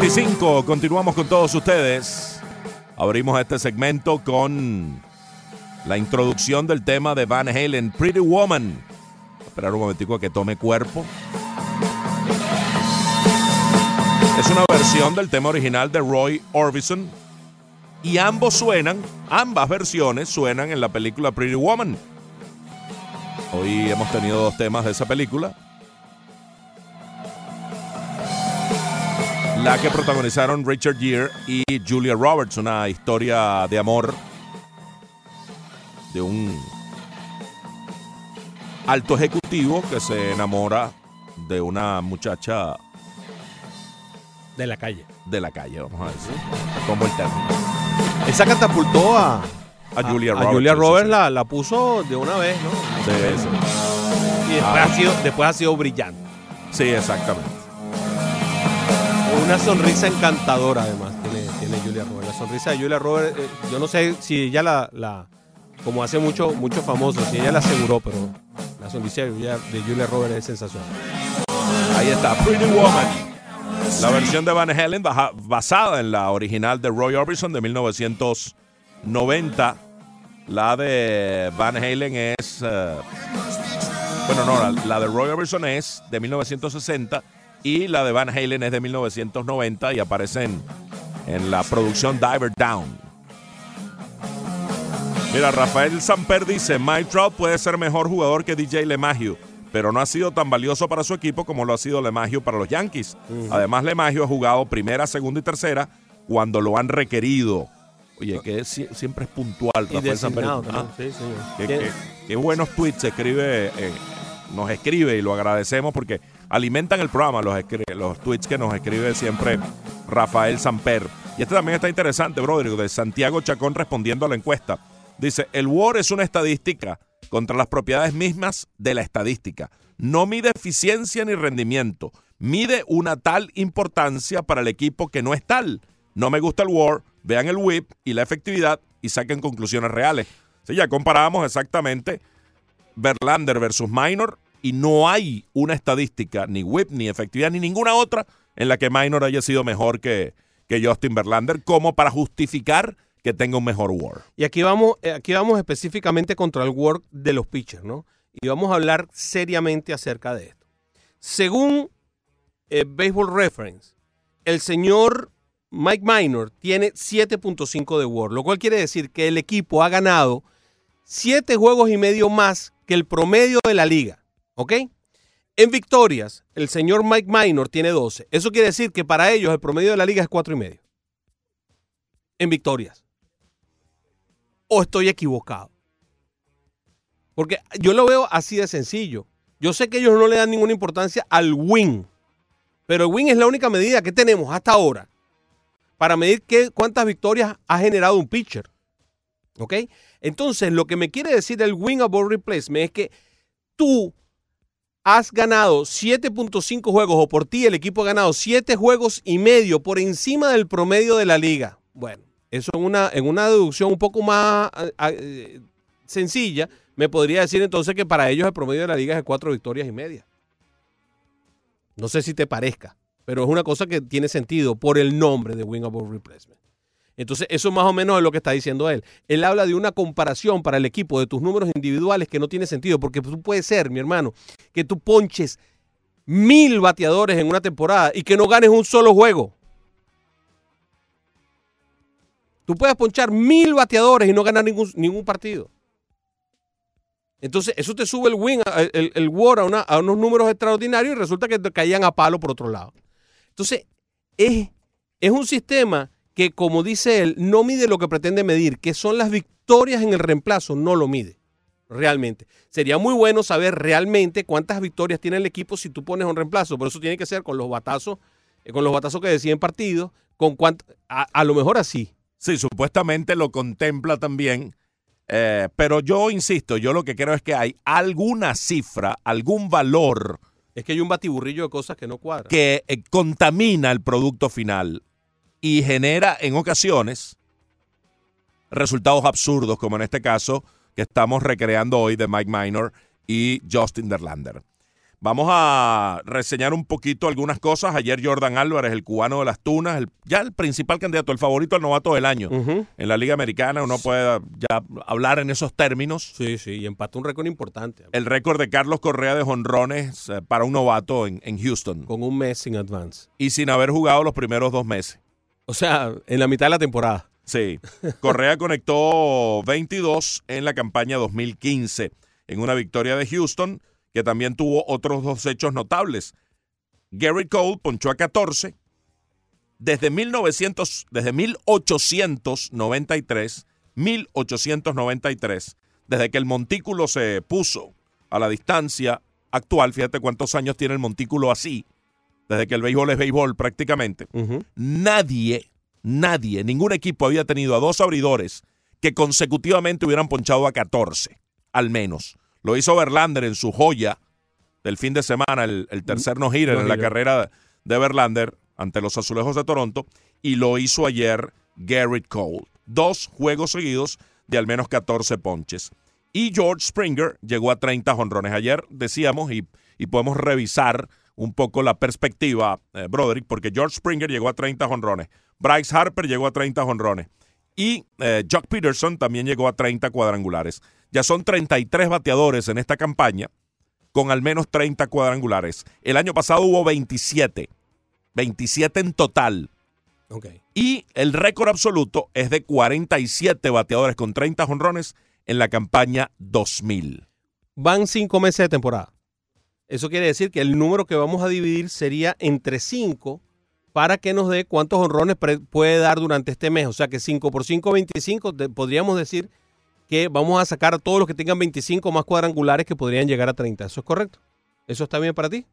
25, continuamos con todos ustedes. Abrimos este segmento con la introducción del tema de Van Halen, Pretty Woman. Esperar un momentico a que tome cuerpo. Es una versión del tema original de Roy Orbison. Y ambos suenan, ambas versiones suenan en la película Pretty Woman. Hoy hemos tenido dos temas de esa película. La que protagonizaron Richard Gere y Julia Roberts, una historia de amor de un alto ejecutivo que se enamora de una muchacha De la calle. de la calle, vamos a decir. Como el término. Esa catapultó a, A Julia a Roberts. Julia Roberts sí. la, la puso de una vez, ¿no? Sí, sí. Y después, Ah. ha sido, después ha sido brillante. Sí, exactamente. Una sonrisa encantadora, además, tiene, tiene Julia Roberts. La sonrisa de Julia Roberts, eh, yo no sé si ella la, la- como hace mucho, mucho famoso, si ella la aseguró, pero la sonrisa de Julia, de Julia Roberts es sensacional. Ahí está, Pretty Woman. La versión de Van Halen basada en la original de Roy Orbison de 1990. La de Van Halen es... eh, bueno, no, la, la de Roy Orbison es de 1960 y la de Van Halen es de 1990 y aparecen en la producción Diver Down. Mira, Rafael Samper dice, Mike Trout puede ser mejor jugador que DJ LeMahieu, pero no ha sido tan valioso para su equipo como lo ha sido LeMahieu para los Yankees. Además, LeMahieu ha jugado primera, segunda y tercera cuando lo han requerido. Oye, que si- siempre es puntual, Y Rafael Samper. Ah, sí, qué- qué buenos tweets escribe, eh, nos escribe y lo agradecemos porque alimentan el programa, los, los tweets que nos escribe siempre Rafael Samper. Y este también está interesante, brother, de Santiago Chacón respondiendo a la encuesta. Dice, el WAR es una estadística contra las propiedades mismas de la estadística. No mide eficiencia ni rendimiento. Mide una tal importancia para el equipo que no es tal. No me gusta el WAR, vean el WIP y la efectividad y saquen conclusiones reales. Sí, ya comparábamos exactamente Verlander versus Minor y no hay una estadística, ni whip, ni efectividad, ni ninguna otra en la que Minor haya sido mejor que, que Justin Verlander como para justificar que tenga un mejor WAR. Y aquí vamos, eh, aquí vamos específicamente contra el work de los pitchers, ¿no? Y vamos a hablar seriamente acerca de esto. Según eh, Baseball Reference, el señor Mike Minor tiene 7.5 de WAR, lo cual quiere decir que el equipo ha ganado 7 juegos y medio más que el promedio de la liga, ¿ok? En victorias, el señor Mike Minor tiene 12. Eso quiere decir que para ellos el promedio de la liga es 4 y medio. En victorias o estoy equivocado? Porque yo lo veo así de sencillo. Yo sé que ellos no le dan ninguna importancia al win, pero el win es la única medida que tenemos hasta ahora para medir qué, cuántas victorias ha generado un pitcher. ¿Ok? Entonces, lo que me quiere decir el win above replacement es que tú has ganado 7.5 juegos o por ti el equipo ha ganado 7 juegos y medio por encima del promedio de la liga. Bueno, eso en una, en una deducción un poco más eh, sencilla, me podría decir entonces que para ellos el promedio de la liga es de 4 victorias y media. No sé si te parezca, pero es una cosa que tiene sentido por el nombre de Win Replacement. Entonces, eso más o menos es lo que está diciendo él. Él habla de una comparación para el equipo de tus números individuales que no tiene sentido, porque tú puedes ser, mi hermano, que tú ponches mil bateadores en una temporada y que no ganes un solo juego. Tú puedes ponchar mil bateadores y no ganar ningún, ningún partido. Entonces, eso te sube el win, el, el WAR a unos números extraordinarios y resulta que te caían a palo por otro lado. Entonces, es, es un sistema que, como dice él, no mide lo que pretende medir, que son las victorias en el reemplazo, no lo mide realmente. Sería muy bueno saber realmente cuántas victorias tiene el equipo si tú pones un reemplazo, pero eso tiene que ser con los batazos, eh, con los batazos que deciden partidos, con cuánt- a, a lo mejor así. Sí, supuestamente lo contempla también, eh, pero yo insisto, yo lo que creo es que hay alguna cifra, algún valor Es que hay un batiburrillo de cosas que no cuadran. que eh, contamina el producto final y genera en ocasiones resultados absurdos, como en este caso que estamos recreando hoy de Mike Minor y Justin Verlander. Vamos a reseñar un poquito algunas cosas. Ayer Jordan Álvarez, el cubano de las Tunas, el- ya el principal candidato, el favorito al novato del año en la Liga Americana. Uno puede ya hablar en esos términos. Sí, sí, y empató un récord importante. El récord de Carlos Correa de jonrones eh, para un novato en, en Houston Con un mes sin advance. y sin haber jugado los primeros dos meses. O sea, en la mitad de la temporada. Sí, Correa conectó 22 en la campaña 2015 en una victoria de Houston que también tuvo otros dos hechos notables. Gary Cole ponchó a 14 desde 1900 desde 1893, 1893, desde que el montículo se puso a la distancia actual, fíjate cuántos años tiene el montículo así, desde que el béisbol es béisbol prácticamente, nadie, nadie, ningún equipo había tenido a dos abridores que consecutivamente hubieran ponchado a 14, al menos. Lo hizo Verlander en su joya del fin de semana, el, el tercer no-hitter en la carrera de Verlander ante los Azulejos de Toronto, y lo hizo ayer Garrett Cole. Dos juegos seguidos de al menos 14 ponches. Y George Springer llegó a 30 jonrones. Ayer decíamos, y, y podemos revisar un poco la perspectiva, eh, Broderick, porque George Springer llegó a 30 jonrones. Bryce Harper llegó a 30 jonrones. Y eh, Jock Peterson también llegó a 30 cuadrangulares. Ya son 33 bateadores en esta campaña con al menos 30 cuadrangulares. El año pasado hubo 27. 27 en total. Ok. Y el récord absoluto es de 47 bateadores con 30 jonrones en la campaña 2000. Van cinco meses de temporada. Eso quiere decir que el número que vamos a dividir sería entre 5 para que nos dé cuántos honrones puede dar durante este mes. O sea que 5 por 5, 25, te- podríamos decir que vamos a sacar a todos los que tengan 25 más cuadrangulares que podrían llegar a 30. ¿Eso es correcto? ¿Eso está bien para ti?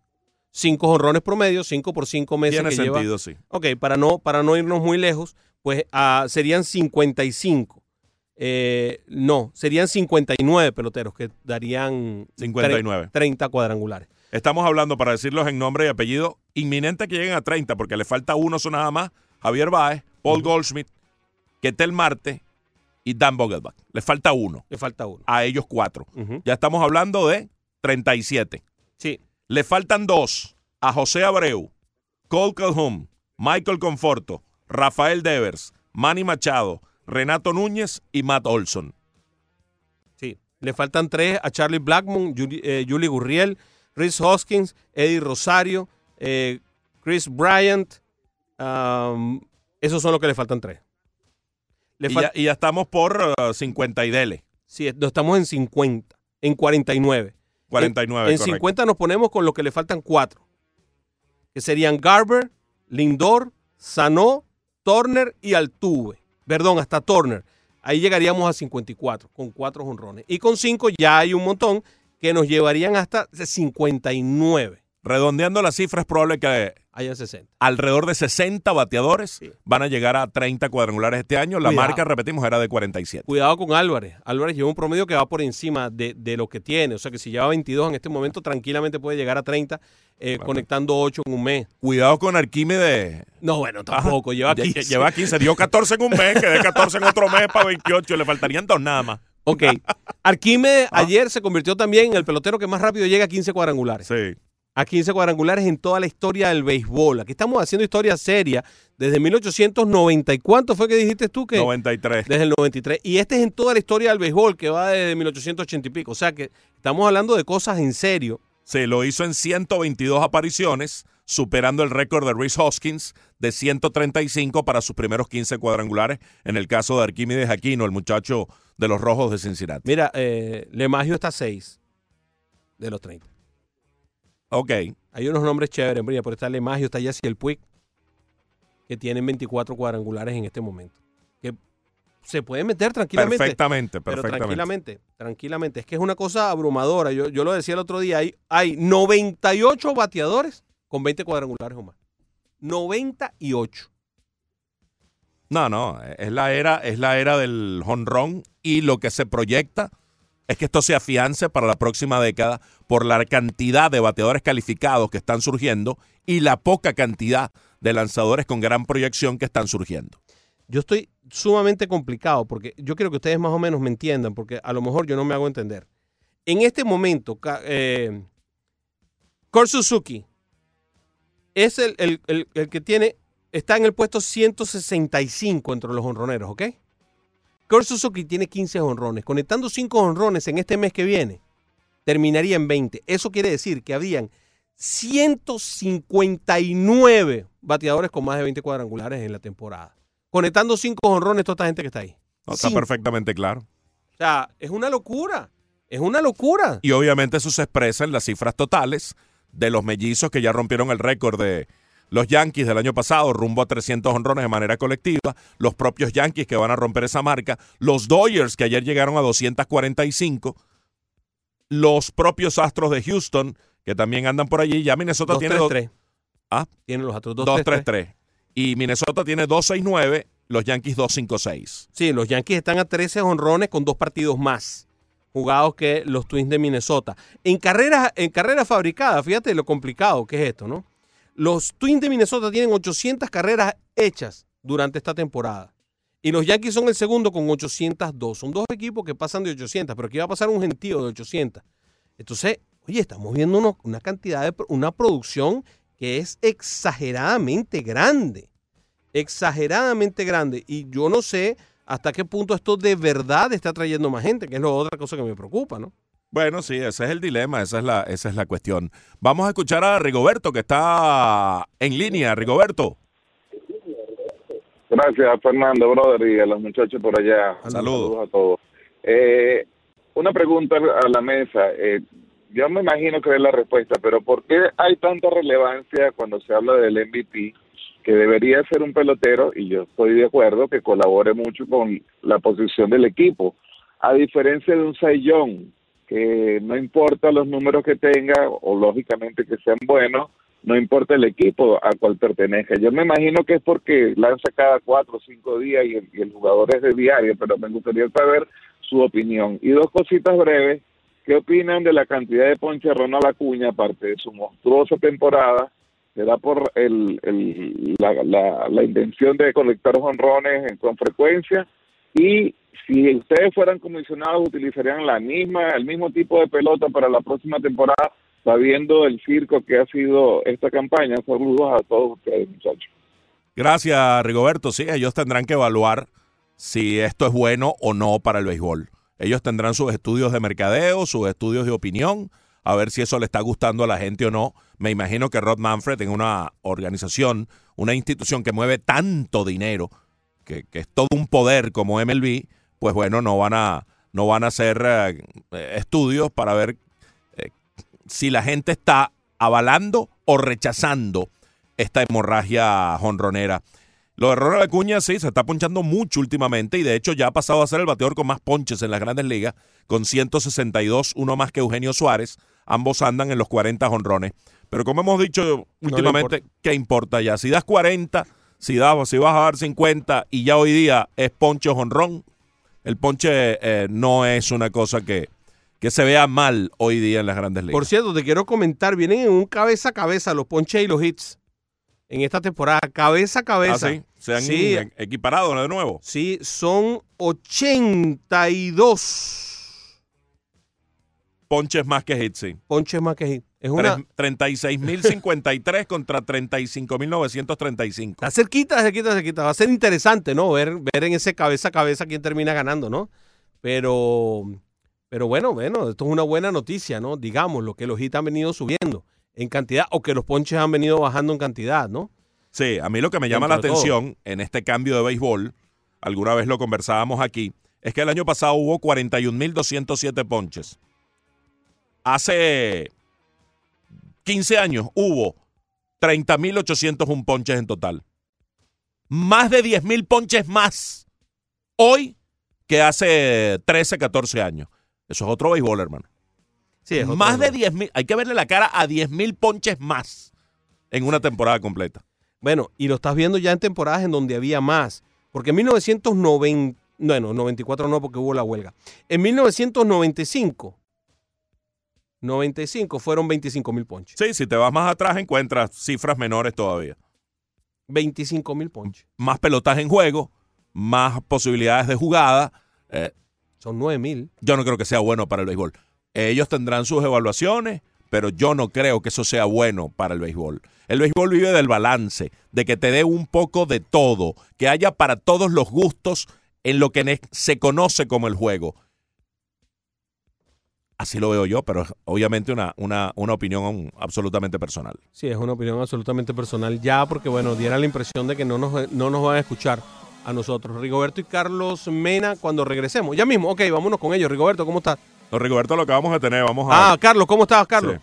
5 honrones promedio, 5 por 5 meses Tiene que lleva. sentido, sí. Ok, para no, para no irnos muy lejos, pues ah, serían 55. Eh, no, serían 59 peloteros que darían 59. 30 cuadrangulares. Estamos hablando, para decirlos en nombre y apellido, inminente que lleguen a 30, porque le falta uno, son nada más. Javier Baez, Paul Goldschmidt, Ketel Marte y Dan Vogelbach. Le falta uno. Le falta uno. A ellos cuatro. Ya estamos hablando de 37. Sí. Le faltan dos a José Abreu, Cole Calhoun, Michael Conforto, Rafael Devers, Manny Machado, Renato Núñez y Matt Olson. Sí. Le faltan tres a Charlie Blackmon, Julie, eh, Julie Gurriel, Rhys Hoskins, Eddie Rosario, eh, Chris Bryant. um, esos son los que le faltan tres. Le Y ya, y ya estamos por uh, 50 y dele. Sí, estamos en 50, en 49. 49, En, en correcto. 50 nos ponemos con lo que le faltan cuatro. Que serían Garber, Lindor, Sanó, Turner y Altuve. Perdón, hasta Turner. Ahí llegaríamos a 54 con cuatro jonrones. Y con cinco ya hay un montón que nos llevarían hasta 59. Redondeando la cifra, es probable que Hayan 60. alrededor de 60 bateadores van a llegar a 30 cuadrangulares este año. La Cuidado. marca, repetimos, era de 47. Cuidado con Álvarez. Álvarez lleva un promedio que va por encima de, de lo que tiene. O sea que si lleva 22 en este momento, tranquilamente puede llegar a 30, eh, conectando 8 en un mes. Cuidado con Arquímedes. No, bueno, tampoco. Lleva Lle- 15. Lleva 15. Dio 14 en un mes, que de 14 en otro mes para 28. Le faltarían dos nada más. Ok. Arquímedes ayer se convirtió también en el pelotero que más rápido llega a 15 cuadrangulares. Sí. A 15 cuadrangulares en toda la historia del béisbol. Aquí estamos haciendo historia seria desde 1890. ¿Y cuánto fue que dijiste tú que? 93. Desde el 93. Y este es en toda la historia del béisbol, que va desde 1880 y pico. O sea que estamos hablando de cosas en serio. Se lo hizo en 122 apariciones, superando el récord de Rhys Hoskins de 135 para sus primeros 15 cuadrangulares, en el caso de Arquímedes Aquino, el muchacho de los Rojos de Cincinnati. Mira, eh, Lemagio está a 6 de los 30. Ok. Hay unos nombres chéveres, mira, por está Lemagio, está Jesse el Puig, que tienen 24 cuadrangulares en este momento. Que se puede meter tranquilamente. Perfectamente, Pero perfectamente. tranquilamente, tranquilamente. Es que es una cosa abrumadora. Yo, yo lo decía el otro día, hay, hay 98 bateadores con 20 cuadrangulares o más. 98. No, no, es la era, es la era del honrón y lo que se proyecta es que esto se afiance para la próxima década por la cantidad de bateadores calificados que están surgiendo y la poca cantidad de lanzadores con gran proyección que están surgiendo. Yo estoy sumamente complicado porque yo quiero que ustedes más o menos me entiendan porque a lo mejor yo no me hago entender. En este momento, eh, Suzuki es el- el que tiene, está en el puesto 165 entre los honroneros, ¿ok? Kurt Suzuki tiene 15 honrones. Conectando 5 honrones en este mes que viene, terminaría en 20. Eso quiere decir que habían 159 bateadores con más de 20 cuadrangulares en la temporada. Conectando 5 honrones toda esta gente que está ahí. No, está Cinco. perfectamente claro. O sea, es una locura. Es una locura. Y obviamente eso se expresa en las cifras totales de los mellizos que ya rompieron el récord de los Yankees del año pasado, rumbo a 300 honrones de manera colectiva, los propios Yankees que van a romper esa marca, los Dodgers que ayer llegaron a 245. los propios Astros de Houston, que también andan por allí. Ya Minnesota tiene dos- 2-3-3. Ah. Tienen los Astros 2-3-3. 2-3-3. Y Minnesota tiene 2-6-9, los Yankees 2-5-6. Sí, los Yankees están a 13 honrones con dos partidos más jugados que los Twins de Minnesota. En carreras en carrera fabricadas, fíjate lo complicado que es esto, ¿no? Los Twins de Minnesota tienen 800 carreras hechas durante esta temporada. Y los Yankees son el segundo con 802. Son dos equipos que pasan de 800, pero aquí va a pasar un gentío de 800. Entonces, oye, estamos viendo una cantidad de una producción que es exageradamente grande. Exageradamente grande. Y yo no sé hasta qué punto esto de verdad está trayendo más gente, que es la otra cosa que me preocupa, ¿no? Bueno, sí, ese es el dilema, esa es la, esa es la cuestión. Vamos a escuchar a Rigoberto, que está en línea. Rigoberto. Gracias, Fernando, brother, y a los muchachos por allá. Saludos. a todos. Eh, una pregunta a la mesa. Eh, yo me imagino que es la respuesta, pero ¿por qué hay tanta relevancia cuando se habla del MVP? Que debería ser un pelotero, y yo estoy de acuerdo, que colabore mucho con la posición del equipo. A diferencia de un Saiyón, que no importa los números que tenga, o lógicamente que sean buenos, no importa el equipo a cual pertenezca. Yo me imagino que es porque lanza cada cuatro o cinco días y el, y el jugador es de diario, pero me gustaría saber su opinión. Y dos cositas breves. ¿Qué opinan de la cantidad de ponche Ronald Acuña, aparte de su monstruosa temporada? ¿Se da por el, el- la, la- la intención de colectar honrones con frecuencia? Y si ustedes fueran comisionados, utilizarían la misma, el mismo tipo de pelota para la próxima temporada, sabiendo el circo que ha sido esta campaña. Saludos a todos ustedes, muchachos. Gracias, Rigoberto. Sí, ellos tendrán que evaluar si esto es bueno o no para el béisbol. Ellos tendrán sus estudios de mercadeo, sus estudios de opinión, a ver si eso le está gustando a la gente o no. Me imagino que Rod Manfred en una organización, una institución que mueve tanto dinero, que, que es todo un poder como MLB, pues bueno, no van a, no van a hacer eh, estudios para ver eh, si la gente está avalando o rechazando esta hemorragia jonronera. Lo de Ronald Acuña sí, se está ponchando mucho últimamente y de hecho ya ha pasado a ser el bateador con más ponches en las grandes ligas, con 162, uno más que Eugenio Suárez. Ambos andan en los 40 jonrones. Pero como hemos dicho últimamente, ¿qué importa ya? Si das 40, si, si vas a dar 50 y ya hoy día es ponche jonrón, el ponche eh, no es una cosa que, que se vea mal hoy día en las grandes ligas. Por cierto, te quiero comentar, vienen en un cabeza a cabeza los ponches y los hits en esta temporada, cabeza a cabeza. Ah, sí, se han Sí, equiparado de nuevo. Sí, son 82 Ponches más que hits, sí. ponches más que hit. Es una, Tres- 36.053 contra 35.935. Está cerquita, cerquita, cerquita. Va a ser interesante, ¿no? Ver, ver en ese cabeza a cabeza quién termina ganando, ¿no? Pero, pero bueno, bueno, esto es una buena noticia, ¿no? Digamos, lo que los hits han venido subiendo en cantidad o que los ponches han venido bajando en cantidad, ¿no? Sí, a mí lo que me llama la todo. atención en este cambio de béisbol, alguna vez lo conversábamos aquí, es que el año pasado hubo 41.207 ponches. Hace 15 años hubo 30.801 ponches en total. Más de 10.000 ponches más hoy que hace 13, 14 años. Eso es otro béisbol, hermano. Sí, es otro más de béisbol. 10.000. Hay que verle la cara a 10.000 ponches más en una temporada completa. Bueno, y lo estás viendo ya en temporadas en donde había más. Porque en 1990, bueno, 94 no porque hubo la huelga. En 1995, 95 fueron 25 mil ponches. Sí, si te vas más atrás encuentras cifras menores todavía. 25 mil ponches. Más pelotas en juego, más posibilidades de jugada. Eh, Son 9 mil. yo no creo que sea bueno para el béisbol. Ellos tendrán sus evaluaciones, pero yo no creo que eso sea bueno para el béisbol. El béisbol vive del balance, de que te dé un poco de todo, que haya para todos los gustos en lo que se conoce como el juego. Así lo veo yo, pero es obviamente una, una, una opinión absolutamente personal. Sí, es una opinión absolutamente personal ya, porque bueno, diera la impresión de que no nos, no nos van a escuchar a nosotros. Rigoberto y Carlos Mena cuando regresemos. Ya mismo, ok, vámonos con ellos. Rigoberto, ¿cómo estás? No, Rigoberto, lo acabamos de tener, vamos a... Ah, Carlos, ¿cómo estás, Carlos?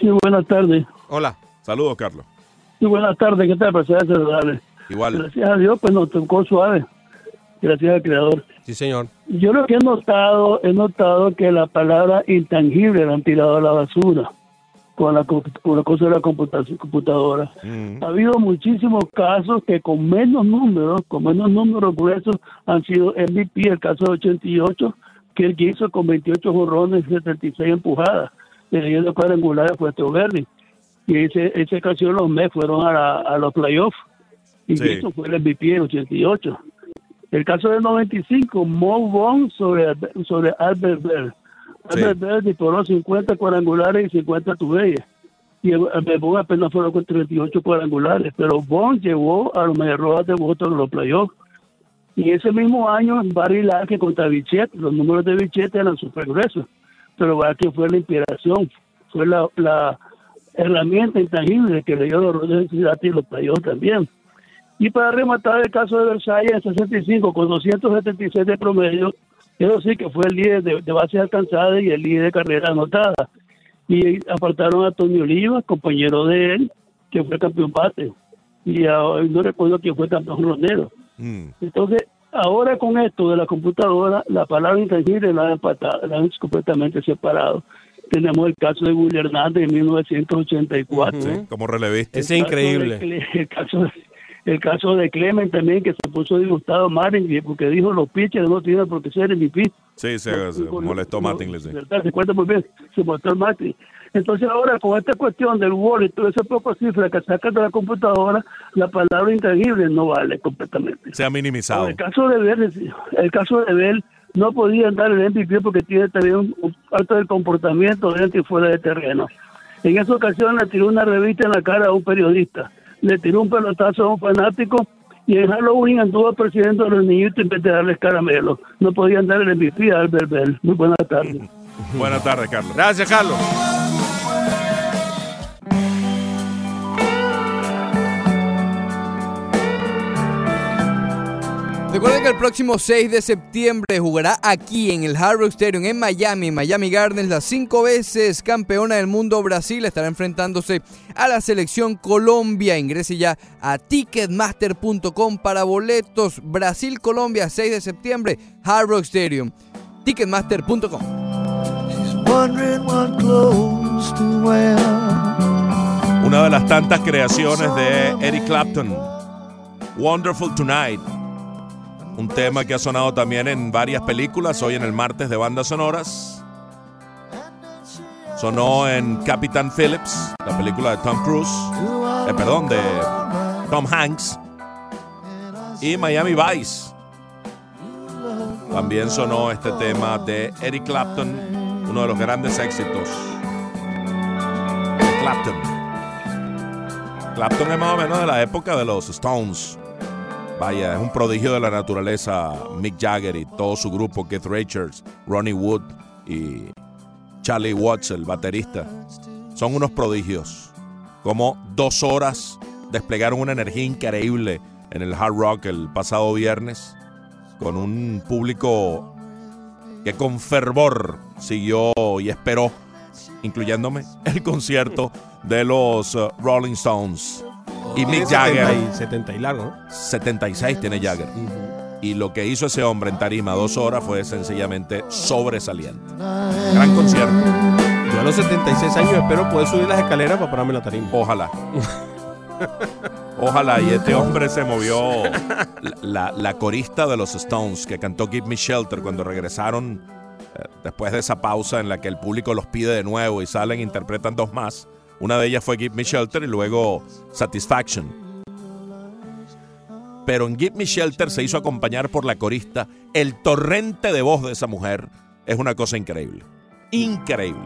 Sí, buenas tardes. Hola. Saludos, Carlos. Sí, buenas tardes. ¿Qué tal? Saludarle. Igual. Gracias a Dios, pues nos tocó suave. Gracias al Creador. Sí, señor. Yo lo que he notado, he notado que la palabra intangible la han tirado a la basura con la, co- con la cosa de la computación- computadora. Ha habido muchísimos casos que con menos números, con menos números gruesos, han sido MVP, el caso de 88, que el que hizo con 28 jorrones y 76 empujadas, leyendo cuadrangulares fue Verdi. Y ese, ese ocasión los Mets fueron a, la- a los playoffs. Y Sí. eso fue el MVP del 88. El caso del 95, Mo Vaughn sobre, sobre Albert Bell. Albert Bell disparó 50 cuadrangulares y 50 tubellas. Y Albert Bell apenas fueron con 38 cuadrangulares. Pero Vaughn llevó a los Rojas de Boston en los playoffs. Y ese mismo año, Barry Larkin contra Bichette, los números de Bichette eran súper gruesos. Pero Larkin fue la inspiración, fue la, la herramienta intangible que le dio los Rojos de Cincinnati y los playoffs también. Y para rematar el caso de Versalles en 65 con 276 de promedio, eso sí que fue el líder de, de bases alcanzadas y el líder de carreras anotadas. Y apartaron a Tony Oliva, compañero de él, que fue campeón bate. Y a- no recuerdo quién fue campeón ronero. Mm. Entonces, ahora con esto de la computadora, la palabra intangible la han, empatado, la han completamente separado. Tenemos el caso de Willy Hernández en 1984. Sí, como relevista. Ese es increíble. El caso, de, el caso de Clemen también, que se puso disgustado Martin, porque dijo los pitchers no tienen por qué ser MVP. Sí, se, se molestó sí. ¿verdad? Se cuenta muy bien, se el Martin. Entonces ahora con esta cuestión del y todas esas pocas cifras que sacan de la computadora, la palabra intangible no vale completamente. Se ha minimizado. El caso de Bell, el caso de Bell no podía dar el MVP porque tiene también un, un alto del comportamiento dentro y fuera de terreno. En esa ocasión le tiró una revista en la cara a un periodista, le tiró un pelotazo a un fanático y en Halloween anduvo persiguiendo a los niñitos en vez de darles caramelo. No podían dar el MVP a Bell. Muy buenas tardes. Buenas tardes, Carlos. Gracias, Carlos. Recuerden que el próximo 6 de septiembre jugará aquí en el Hard Rock Stadium en Miami, en Miami Gardens, la cinco veces campeona del mundo Brasil estará enfrentándose a la selección Colombia. Ingrese ya a ticketmaster.com para boletos. Brasil-Colombia, 6 de septiembre, Hard Rock Stadium. Ticketmaster.com. Una de las tantas creaciones de Eric Clapton. Wonderful Tonight. Un tema que ha sonado también en varias películas, hoy en el martes de bandas sonoras. Sonó en Captain Phillips, la película de Tom Cruise, eh, perdón, de Tom Hanks. Y Miami Vice. También sonó este tema de Eric Clapton, uno de los grandes éxitos de Clapton. Clapton es más o menos de la época de los Stones. Vaya, es un prodigio de la naturaleza. Mick Jagger y todo su grupo, Keith Richards, Ronnie Wood y Charlie Watts, el baterista. Son unos prodigios. Como dos horas desplegaron una energía increíble en el Hard Rock el pasado viernes, con un público que con fervor siguió y esperó, incluyéndome, el concierto de los uh, Rolling Stones. Y Mick Jagger. 70 y, 70 y largo, ¿no? 76 tiene Jagger. Y lo que hizo ese hombre en tarima dos horas fue sencillamente sobresaliente. Gran concierto. Yo a los 76 años espero poder subir las escaleras para pararme la tarima. Ojalá. Ojalá. Y este hombre se movió. La, la corista de los Stones que cantó Give Me Shelter cuando regresaron eh, después de esa pausa en la que el público los pide de nuevo y salen e interpretan dos más. Una de ellas fue Give Me Shelter y luego Satisfaction. Pero en Give Me Shelter se hizo acompañar por la corista. El torrente de voz de esa mujer es una cosa increíble. Increíble.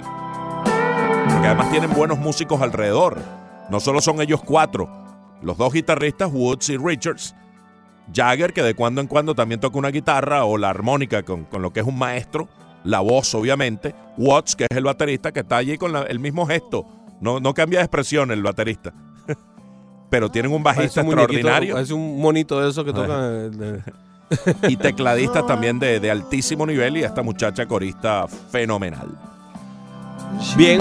Porque además tienen buenos músicos alrededor. No solo son ellos cuatro. Los dos guitarristas, Woods y Richards. Jagger, que de cuando en cuando también toca una guitarra o la armónica con, con lo que es un maestro. La voz, obviamente. Watts, que es el baterista, que está allí con el mismo gesto. No, no cambia de expresión el baterista. Pero tienen un bajista un extraordinario. parece un monito de esos que toca. eh, de- y tecladistas también de, de altísimo nivel y esta muchacha corista fenomenal. Bien.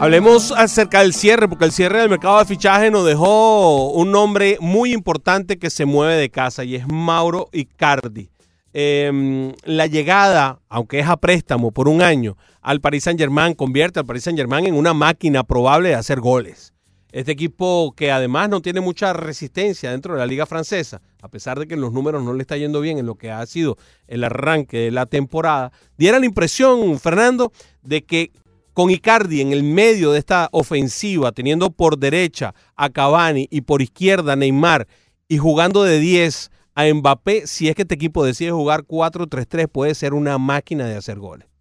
Hablemos acerca del cierre, porque el cierre del mercado de fichaje nos dejó un nombre muy importante que se mueve de casa y es Mauro Icardi. eh, la llegada, aunque es a préstamo por un año, al Paris Saint Germain convierte al Paris Saint Germain en una máquina probable de hacer goles. Este equipo que además no tiene mucha resistencia dentro de la liga francesa, a pesar de que en los números no le está yendo bien en lo que ha sido el arranque de la temporada, diera la impresión, Fernando, de que con Icardi en el medio de esta ofensiva, teniendo por derecha a Cavani y por izquierda Neymar y jugando de 10 a Mbappé, si es que este equipo decide jugar 4-3-3, puede ser una máquina de hacer goles.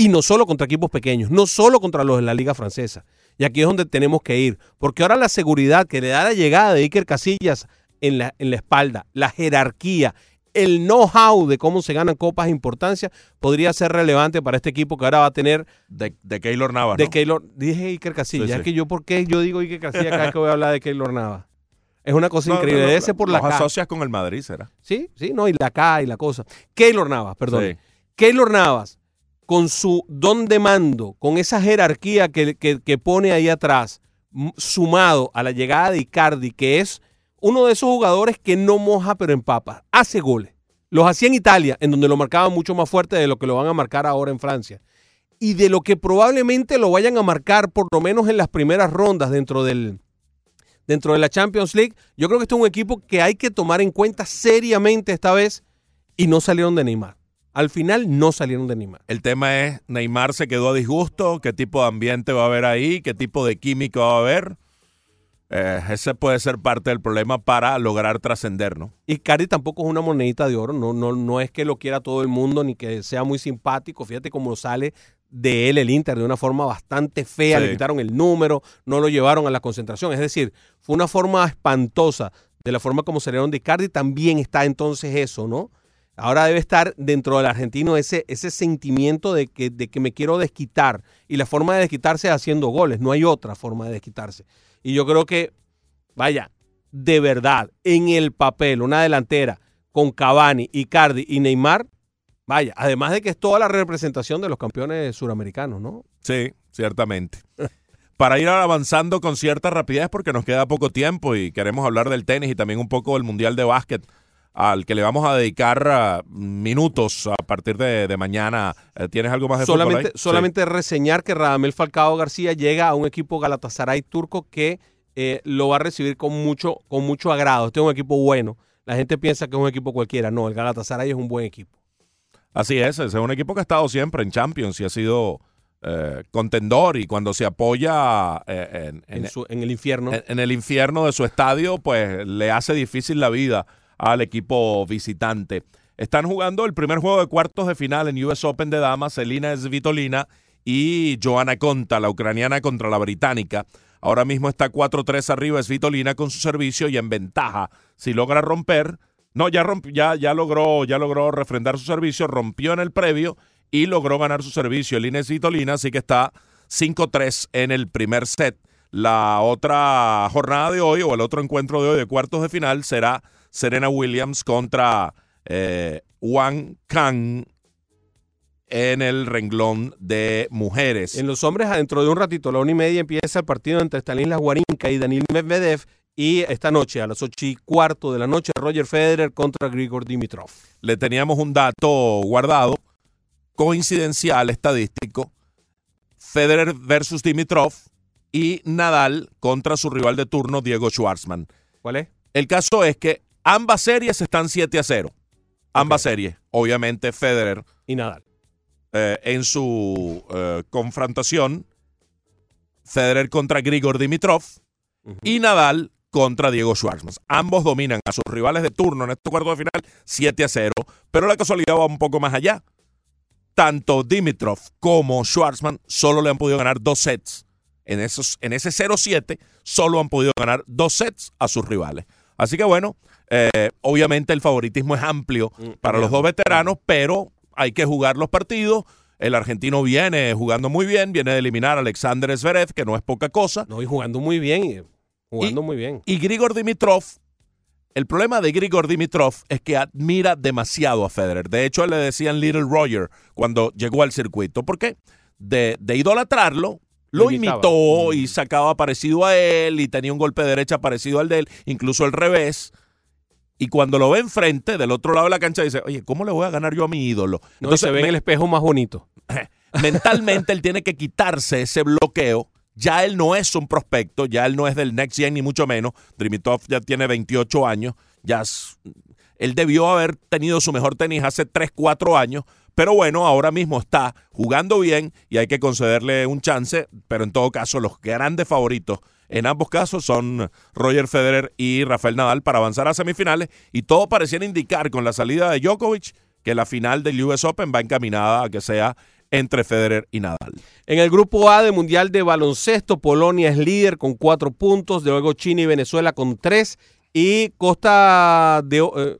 Y no solo contra equipos pequeños, no solo contra los de la liga francesa. Y aquí es donde tenemos que ir, porque ahora la seguridad que le da la llegada de Iker Casillas en la, en la espalda, la jerarquía, el know-how de cómo se ganan copas de importancia podría ser relevante para este equipo que ahora va a tener De, de Keylor Navas, de ¿no? Keylor, dije Iker Casillas, Sí, sí. es que yo por qué yo digo Iker Casillas cada vez que voy a hablar de Keylor Navas. Es una cosa No, increíble, no, ser por la K. asocias con el Madrid, ¿será? Sí, sí, no, y la K y la cosa. Keylor Navas, perdón. Sí. Keylor Navas, con su don de mando, con esa jerarquía que, que- pone ahí atrás, sumado a la llegada de Icardi, que es uno de esos jugadores que no moja pero empapa, hace goles. Los hacía en Italia, en donde lo marcaban mucho más fuerte de lo que lo van a marcar ahora en Francia. Y de lo que probablemente lo vayan a marcar, por lo menos en las primeras rondas dentro del, dentro de la Champions League, yo creo que este es un equipo que hay que tomar en cuenta seriamente esta vez y no salieron de Neymar. Al final no salieron de Neymar. El tema es, Neymar se quedó a disgusto, qué tipo de ambiente va a haber ahí, qué tipo de química va a haber. Eh, ese puede ser parte del problema para lograr trascender, ¿no? Y Cardi tampoco es una monedita de oro, no, no, no es que lo quiera todo el mundo ni que sea muy simpático. Fíjate cómo sale de él el Inter de una forma bastante fea, Sí. le quitaron el número, no lo llevaron a la concentración. Es decir, fue una forma espantosa de la forma como salieron de Icardi. También está entonces eso, ¿no? Ahora debe estar dentro del argentino ese, ese sentimiento de que, de que me quiero desquitar. Y la forma de desquitarse es haciendo goles, no hay otra forma de desquitarse. Y yo creo que, vaya, de verdad, en el papel, una delantera con Cavani, Icardi y Neymar, vaya, además de que es toda la representación de los campeones suramericanos, ¿no? Sí, ciertamente. Para ir avanzando con cierta rapidez, porque nos queda poco tiempo y queremos hablar del tenis y también un poco del Mundial de Básquet, al que le vamos a dedicar ah, minutos a partir de, de mañana. Eh, ¿Tienes algo más de fútbol Solamente? Sí. solamente reseñar que Radamel Falcao García llega a un equipo Galatasaray turco que eh, lo va a recibir con mucho, con mucho agrado. Este es un equipo bueno. La gente piensa que es un equipo cualquiera. No, el Galatasaray es un buen equipo. Así es, es un equipo que ha estado siempre en Champions y ha sido eh, contendor y cuando se apoya eh, en, En, su- en el infierno. en el infierno de su estadio, pues le hace difícil la vida al equipo visitante. Están jugando el primer juego de cuartos de final en US Open de damas, Selina Svitolina y Joana Conta, la ucraniana contra la británica. Ahora mismo está 4-3 arriba Svitolina con su servicio y en ventaja. Si logra romper, no, ya, romp- ya, ya, logró, ya logró refrendar su servicio, rompió en el previo y logró ganar su servicio. Elina Svitolina, así que está 5-3 en el primer set. La otra jornada de hoy o el otro encuentro de hoy de cuartos de final será Serena Williams contra eh, Wang Kang en el renglón de mujeres. En los hombres, dentro de un ratito, a la una y media, empieza el partido entre Stanislas Wawrinka y Daniil Medvedev. Y esta noche, a las ocho y cuarto de la noche, Roger Federer contra Grigor Dimitrov. Le teníamos un dato guardado, coincidencial, estadístico. Federer versus Dimitrov y Nadal contra su rival de turno, Diego Schwartzman. ¿Cuál es? El caso es que ambas series están 7 a 0. Ambas series. Obviamente Federer Y Nadal. eh, en su eh, confrontación, Federer contra Grigor Dimitrov y Nadal contra Diego Schwartzman. Ambos dominan a sus rivales de turno en este cuarto de final 7 a 0, pero la casualidad va un poco más allá. Tanto Dimitrov como Schwartzman solo le han podido ganar dos sets. En, esos, en ese 0-7 solo han podido ganar dos sets a sus rivales. Así que bueno, eh, obviamente el favoritismo es amplio para los dos veteranos, pero hay que jugar los partidos. El argentino viene jugando muy bien, viene de eliminar a Alexander Zverev, que no es poca cosa. No, y jugando muy bien. y- Jugando muy bien. Y Grigor Dimitrov, el problema de Grigor Dimitrov es que admira demasiado a Federer. De hecho, le decían Little Roger cuando llegó al circuito. ¿Por qué? De, de idolatrarlo, lo imitó y sacaba parecido a él y tenía un golpe de derecha parecido al de él, incluso al revés. Y cuando lo ve enfrente, del otro lado de la cancha, dice, oye, ¿cómo le voy a ganar yo a mi ídolo? No, se ve en el espejo más bonito. mentalmente él tiene que quitarse ese bloqueo. Ya él no es un prospecto, ya él no es del Next Gen ni mucho menos. Drimitov ya tiene 28 años, ya es- él debió haber tenido su mejor tenis hace 3, 4 años, pero bueno, ahora mismo está jugando bien y hay que concederle un chance, pero en todo caso los grandes favoritos en ambos casos son Roger Federer y Rafael Nadal para avanzar a semifinales y todo pareciera indicar con la salida de Djokovic que la final del US Open va encaminada a que sea entre Federer y Nadal. En el grupo A del Mundial de Baloncesto, Polonia es líder con cuatro puntos, luego China y Venezuela con tres y Costa de eh,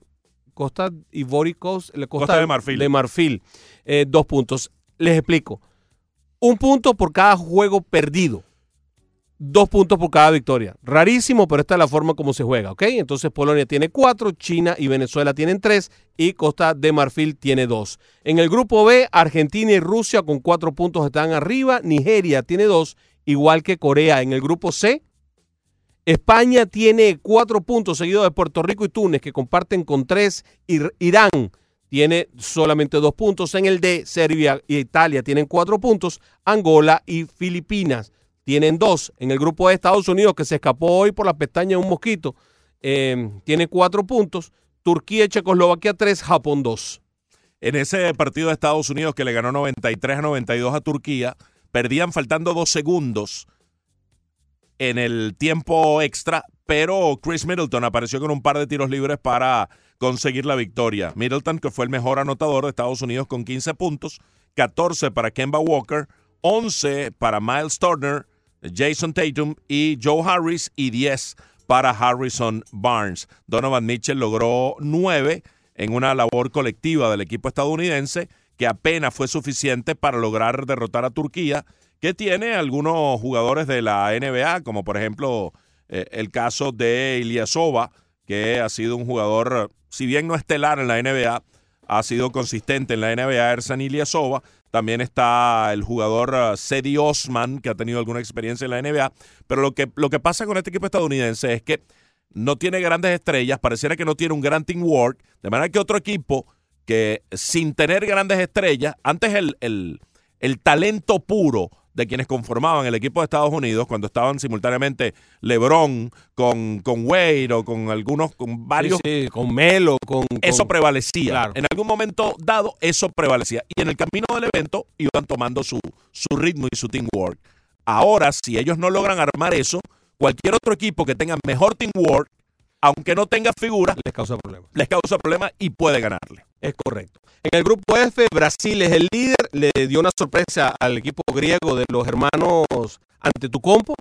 Costa Ivóricos, la Costa, Costa de Marfil. de Marfil, eh, dos puntos. Les explico. Un punto por cada juego perdido. Dos puntos por cada victoria. Rarísimo, pero esta es la forma como se juega, ¿ok? Entonces Polonia tiene cuatro, China y Venezuela tienen tres y Costa de Marfil tiene dos. En el grupo B, Argentina y Rusia con cuatro puntos están arriba, Nigeria tiene dos, igual que Corea. En el grupo C, España tiene cuatro puntos seguidos de Puerto Rico y Túnez que comparten con tres. Ir- Irán tiene solamente dos puntos. En el D, Serbia y Italia tienen cuatro puntos. Angola y Filipinas tienen dos. En el grupo de Estados Unidos, que se escapó hoy por la pestaña de un mosquito, eh, tiene cuatro puntos. Turquía y Checoslovaquia tres, Japón dos. En ese partido de Estados Unidos que le ganó 93 a 92 a Turquía, perdían faltando dos segundos en el tiempo extra, pero Chris Middleton apareció con un par de tiros libres para conseguir la victoria. Middleton, que fue el mejor anotador de Estados Unidos con 15 puntos, 14 para Kemba Walker, 11 para Miles Turner, Jason Tatum y Joe Harris y 10 para Harrison Barnes. Donovan Mitchell logró 9 en una labor colectiva del equipo estadounidense que apenas fue suficiente para lograr derrotar a Turquía, que tiene algunos jugadores de la NBA, como por ejemplo eh, el caso de Ilyasova, que ha sido un jugador, si bien no estelar en la NBA, ha sido consistente en la NBA, Ersan Ilyasova. También está el jugador uh, Sedi Osman, que ha tenido alguna experiencia en la NBA. Pero lo que, lo que pasa con este equipo estadounidense es que no tiene grandes estrellas, pareciera que no tiene un gran teamwork, de manera que otro equipo que sin tener grandes estrellas, antes el, el, el talento puro de quienes conformaban el equipo de Estados Unidos, cuando estaban simultáneamente LeBron con, con Wade o con algunos, con varios, Sí, sí, con Melo, con... eso con- prevalecía. Claro. En algún momento dado, eso prevalecía. Y en el camino del evento iban tomando su, su ritmo y su teamwork. Ahora, si ellos no logran armar eso, cualquier otro equipo que tenga mejor teamwork, aunque no tenga figuras, les causa problemas. les causa problemas y puede ganarle. Es correcto. En el grupo F, Brasil es el líder. Le dio una sorpresa al equipo griego de los hermanos Antetokounmpo,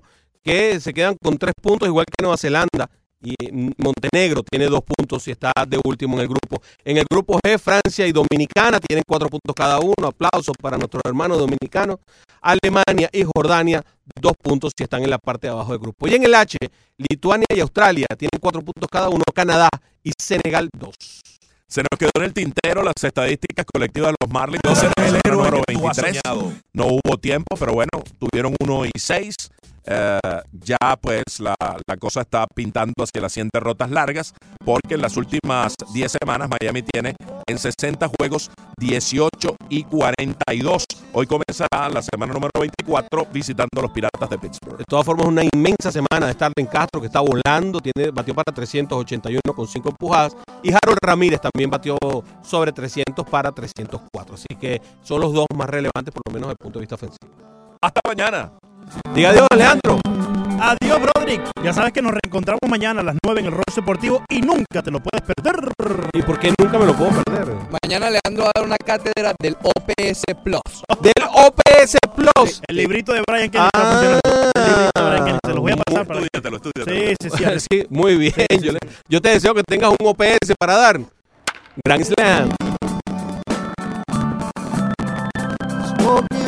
que se quedan con tres puntos, igual que Nueva Zelanda. Y Montenegro tiene dos puntos y está de último en el grupo. En el grupo G, Francia y Dominicana tienen cuatro puntos cada uno. Aplausos para nuestros hermanos dominicanos. Alemania y Jordania, dos puntos y están en la parte de abajo del grupo. Y en el H, Lituania y Australia tienen cuatro puntos cada uno. Canadá y Senegal, dos. Se nos quedó en el tintero las estadísticas colectivas de los Marlins. 12 en el número 23. No hubo tiempo, pero bueno, tuvieron 1 y 6. Eh, ya pues la, la cosa está pintando hacia las 100 derrotas largas, porque en las últimas 10 semanas Miami tiene en 60 juegos 18 y 42. Hoy comenzará la semana número 24 visitando a los Piratas de Pittsburgh. De todas formas, una inmensa semana de Starling Castro que está volando, tiene, batió para 381 con 5 empujadas. Y Harold Ramírez también batió sobre 300 para 304. Así que son los dos más relevantes, por lo menos desde el punto de vista ofensivo. Hasta mañana. Diga adiós, Leandro. Adiós, Broderick. Ya sabes que nos reencontramos mañana a las 9 en el Rollo Deportivo y nunca te lo puedes perder. ¿Y por qué nunca me lo puedo perder? Mañana Leandro va a dar una cátedra del OPS Plus. Del OPS Plus. El librito de Brian Kelly está Ah. funcionando. El librito de Brian Kelly. Se lo voy a pasar para Estudiatelo, estudiatelo. Sí, sí, sí. Sí, muy bien. Yo, le- yo te deseo que tengas un OPS para dar. Grand Slam. Smoking